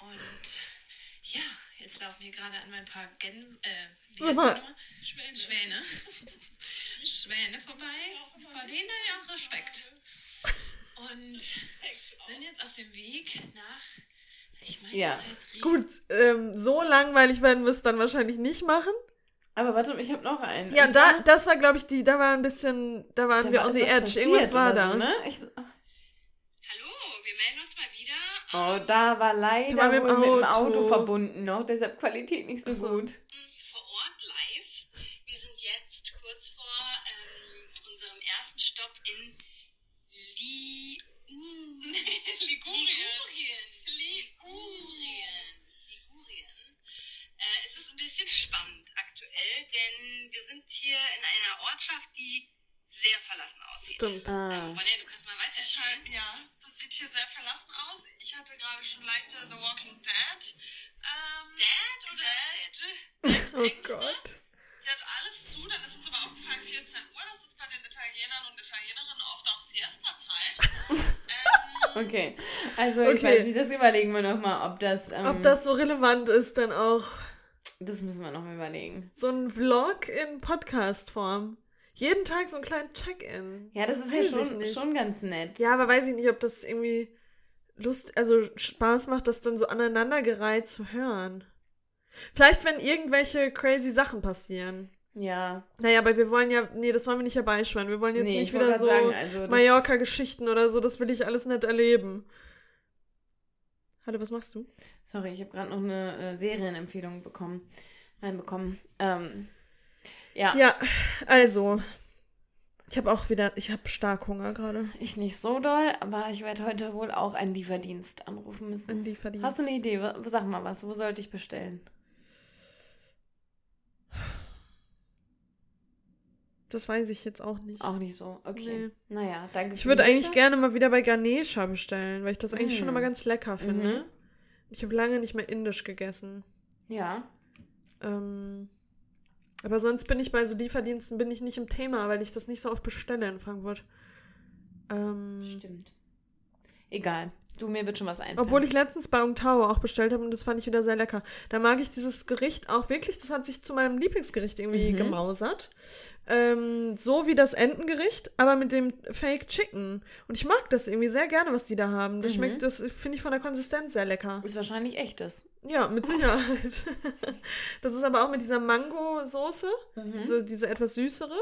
Und ja, jetzt laufen wir gerade an ein paar Gänse, äh, wie heißt die? Schwäne. Schwäne. Schwäne vorbei. Vor denen haben wir auch Respekt. Und sind jetzt auf dem Weg nach, ich meine, Ja. das heißt Ried- Gut, ähm, so langweilig werden wir es dann wahrscheinlich nicht machen. Aber warte, ich habe noch einen. Ja, Und da, das war, glaube ich, die, da war ein bisschen, da waren da wir war- on the edge. Irgendwas war da. So, ne? ich, Hallo, wir melden uns. Oh, da war leider waren wir im wohl mit dem Auto. Auto verbunden noch, deshalb Qualität nicht so, Ach so. gut. vor Ort live. Wir sind jetzt kurz vor ähm, unserem ersten Stopp in Li Ligurien. Ligurien. Ligurien. Äh, es ist ein bisschen spannend aktuell, denn wir sind hier in einer Ortschaft, die sehr verlassen aussieht. Stimmt. Ah. Ronja, du kannst mal weiter ja, das sieht hier sehr verlassen aus. Ich hatte gerade schon leichte The Walking Dead. Ähm, Dad oder Dad? Oh Gott. Hier hat alles zu, dann ist uns aber aufgefallen 14 Uhr. Das ist bei den Italienern und Italienerinnen oft auch Siesta-Zeit. ähm, Okay, also ich Okay. weiß nicht, das überlegen wir nochmal, ob das... Ähm, Ob das so relevant ist, dann auch Das müssen wir nochmal überlegen. so ein Vlog in Podcast-Form. Jeden Tag so ein kleinen Check-in. Ja, das ist Weiß ja schon, schon ganz nett. Ja, aber weiß ich nicht, ob das irgendwie Lust, also Spaß macht, das dann so aneinandergereiht zu hören. Vielleicht, wenn irgendwelche crazy Sachen passieren. Ja. Naja, aber wir wollen ja, nee, das wollen wir nicht herbeischwören. Wir wollen jetzt Nee, nicht wieder so also Mallorca-Geschichten oder so, das will ich alles nicht erleben. Hallo, was machst du? Sorry, ich habe gerade noch eine äh, Serienempfehlung bekommen, reinbekommen. Ähm, ja, Ja, also, ich habe auch wieder, ich habe stark Hunger gerade. ich nicht so doll, aber ich werde heute wohl auch einen Lieferdienst anrufen müssen. Ein Lieferdienst. Hast du eine Idee? Sag mal was, wo sollte ich bestellen? Das weiß ich jetzt auch nicht. Auch nicht so. Okay. Nee. Naja, danke Ich würde eigentlich gerne mal wieder bei Ganesha bestellen, weil ich das eigentlich schon Mm. immer ganz lecker finde. Mhm. Ich habe lange nicht mehr indisch gegessen. Ja. Ähm, aber sonst bin ich bei so Lieferdiensten bin ich nicht im Thema, weil ich das nicht so oft bestelle in Frankfurt. Ähm, Stimmt. Egal. Du, mir wird schon was einfallen. obwohl ich letztens bei Ung Tao auch bestellt habe und das fand ich wieder sehr lecker. Da mag ich dieses Gericht auch wirklich, das hat sich zu meinem Lieblingsgericht irgendwie Mhm. gemausert. Ähm, so wie das Entengericht, aber mit dem Fake Chicken. Und ich mag das irgendwie sehr gerne, was die da haben. Das Mhm. schmeckt, das finde ich von der Konsistenz sehr lecker. Ist wahrscheinlich echtes. Ja, mit Sicherheit. das ist aber auch mit dieser Mango-Soße, Mhm. diese, diese etwas süßere.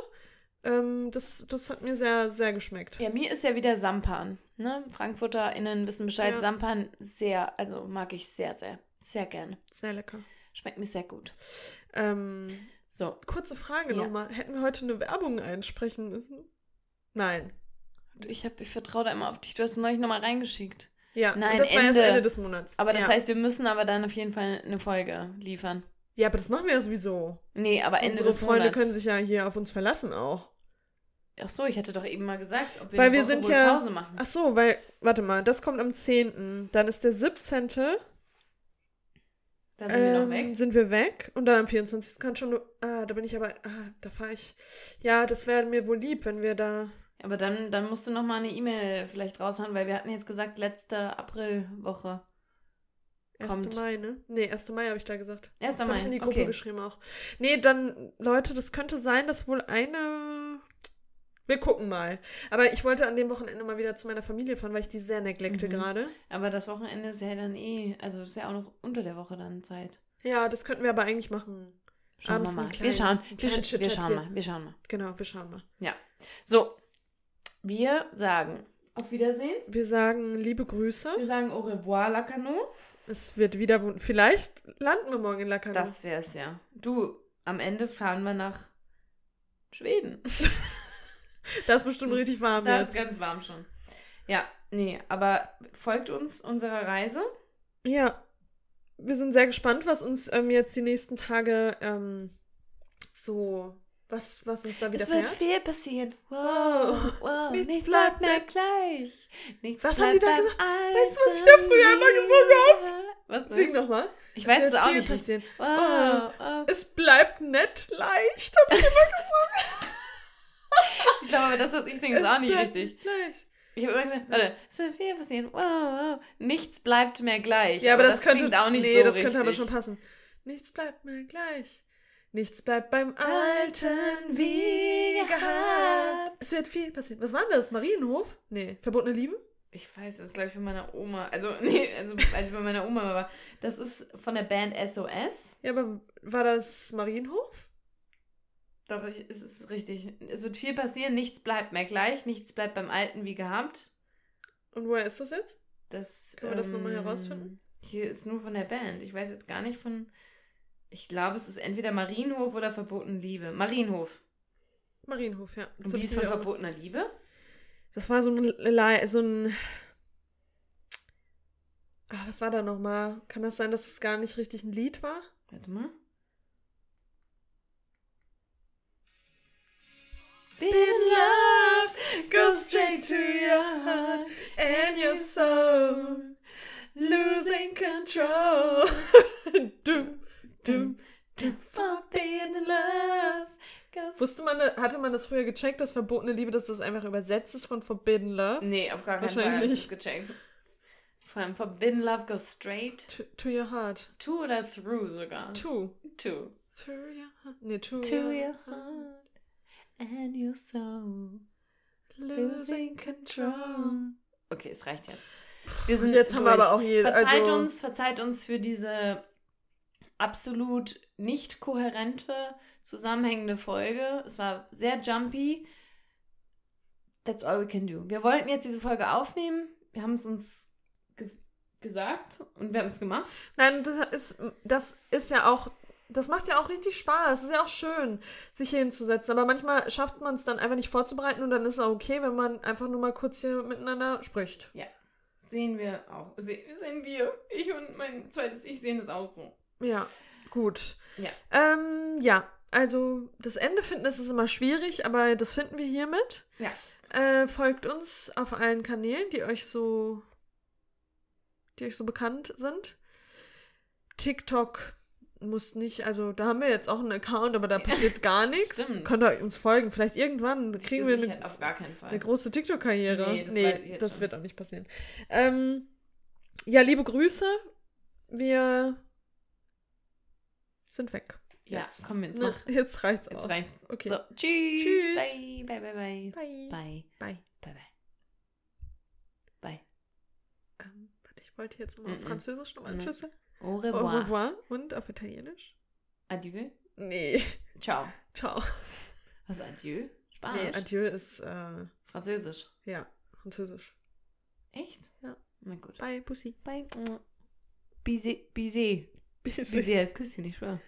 Ähm, das, das hat mir sehr, sehr geschmeckt. Ja, mir ist ja wieder Sampan. Ne? FrankfurterInnen wissen Bescheid. Ja. Sampan sehr, also mag ich sehr, sehr, sehr gern. Sehr lecker. Schmeckt mir sehr gut. Ähm, So. kurze Frage Ja. nochmal. Hätten wir heute eine Werbung einsprechen müssen? Nein. Ich, hab- ich vertraue da immer auf dich. Du hast neulich nochmal reingeschickt. Ja, Nein, das war erst Ende. Ende des Monats. Aber das ja. heißt, wir müssen aber dann auf jeden Fall eine Folge liefern. Ja, aber das machen wir ja sowieso. Nee, aber Ende Unsere des Freunde Monats. können sich ja hier auf uns verlassen auch. Ach so, ich hätte doch eben mal gesagt, ob wir Weil eine wir sind ja. Pause machen. Ach so, weil, warte mal, das kommt am 10. Dann ist der 17. Da sind wir noch Ähm, weg. Sind wir weg und dann am 24. kann schon nur. Ah, da bin ich aber. Ah, da fahre ich. Ja, das wäre mir wohl lieb, wenn wir da. Aber dann, dann musst du noch mal eine E-Mail vielleicht raushauen, weil wir hatten jetzt gesagt, letzte Aprilwoche. 1. Kommt. Mai, ne? Nee, 1. Mai habe ich da gesagt. 1. Das habe ich Mai, in die Gruppe okay. geschrieben auch. Nee, dann, Leute, das könnte sein, dass wohl eine. Wir gucken mal. Aber ich wollte an dem Wochenende mal wieder zu meiner Familie fahren, weil ich die sehr neglecte Mhm. gerade. Aber das Wochenende ist ja dann eh, also ist ja auch noch unter der Woche dann Zeit. Ja, das könnten wir aber eigentlich machen. Schauen Abends wir mal. einen wir kleinen- schauen, wir, kleinen sch wir schauen mal, wir schauen mal. Genau, wir schauen mal. So, wir sagen auf Wiedersehen. Wir sagen liebe Grüße. Wir sagen au revoir, Lacano. Es wird wieder. Vielleicht landen wir morgen in Lacano. Das wär's ja. Du, am Ende fahren wir nach Schweden. Das ist bestimmt richtig warm Da jetzt. ist ganz warm schon. Ja, nee, aber folgt uns unserer Reise. Ja. wir sind sehr gespannt, was uns ähm, jetzt die nächsten Tage ähm, so, was, was uns da Es wird widerfährt. viel passieren. Wow, Wow. Nichts nichts, bleibt mehr gleich. Nichts Was haben die da gesagt? Weißt du, was ich da früher immer gesungen wieder. Was denn? Sing nochmal. Ich weiß es auch nicht. passieren. Wow, wow. Es bleibt nett leicht. hab ich Ich glaube, aber das, was ich singe, ist Es auch nicht richtig. Leicht. Ich habe immer gesagt, warte, es wird viel passieren. Wow, wow. Nichts bleibt mehr gleich. Ja, aber, das, könnte klingt auch nicht nee, so das richtig. könnte aber schon passen. Nichts bleibt mehr gleich. Nichts bleibt beim Alten wie gehabt. Es wird viel passieren. Was war denn das? Marienhof? Nee, verbotene Liebe? Ich weiß, das ist, glaube ich, von meiner Oma. Also, nee, also, als ich bei meiner Oma war. Das ist von der Band SOS. Ja, aber war das Marienhof? Doch, ich, es ist richtig. Es wird viel passieren, nichts bleibt mehr gleich, nichts bleibt beim Alten wie gehabt. Und woher ist das jetzt? Das, Können wir das nochmal ähm, herausfinden? Hier ist nur von der Band. Ich weiß jetzt gar nicht von. Ich glaube, es ist entweder Marienhof oder Verbotene Liebe. Marienhof. Marienhof, ja. Jetzt Und wie ist von Verbotener Liebe? Das war so ein, so ein. Ah, was war da nochmal? Kann das sein, dass es gar nicht richtig ein Lied war? Warte mal. Been in love, Go straight to your heart and your soul. Losing control. dum, dum, dum. Forbidden in love. goes- Wusste man, hatte man das früher gecheckt, dass verbotene Liebe, dass das einfach übersetzt ist von Forbidden Love? Nee, auf gar keinen Fall habe ich das gecheckt. Vor allem Forbidden Love goes straight To, to your heart. to oder through sogar. To. To. Through your heart. Nee, to, To your heart and your soul. Losing control. Okay, es reicht jetzt. Wir sind Jetzt haben wir durch. aber auch je- Verzeiht also- uns, verzeiht uns für diese absolut nicht kohärente, zusammenhängende Folge. Es war sehr jumpy. That's all we can do. Wir wollten jetzt diese Folge aufnehmen. Wir haben es uns ge gesagt und wir haben es gemacht. Nein, das ist, das ist ja auch, das macht ja auch richtig Spaß. Es ist ja auch schön, sich hier hinzusetzen. Aber manchmal schafft man es dann einfach nicht vorzubereiten und dann ist es auch okay, wenn man einfach nur mal kurz hier miteinander spricht. Sehen wir auch. Se sehen wir. Ich und mein zweites Ich sehen das auch so. Ja, gut. Ja. Ähm, ja, also das Ende finden, das ist immer schwierig, aber das finden wir hiermit. Ja. Äh, folgt uns auf allen Kanälen, die euch so, die euch so bekannt sind. TikTok muss nicht, also da haben wir jetzt auch einen Account, aber da passiert gar nichts. Stimmt. Könnt ihr uns folgen. Vielleicht irgendwann kriegen wir eine, eine große TikTok-Karriere. Nee, das jetzt das wird auch nicht passieren. Ähm, ja, liebe Grüße. Wir sind weg. ja, Jetzt. komm, jetzt mach. Jetzt reicht's Jetzt auch. reicht's. Okay. So, tschüss. Tschüss. Bye, bye, bye, bye. Bye. Bye, Bye. bye, bye. Bye. Ähm, warte, ich wollte jetzt nochmal auf Mhm. Französisch nochmal Mhm. Tschüss. Au Au revoir. revoir. Und auf Italienisch? Adieu. Nee. Ciao. Ciao. Was ist Adieu? Spanisch? Nee, Adieu ist, äh, Französisch. ja, Französisch. Echt? Ja. Na gut. Bye, Pussy. Bye. Bisé. Bisé. Bis Bisé heißt Küsschen, ich schwöre.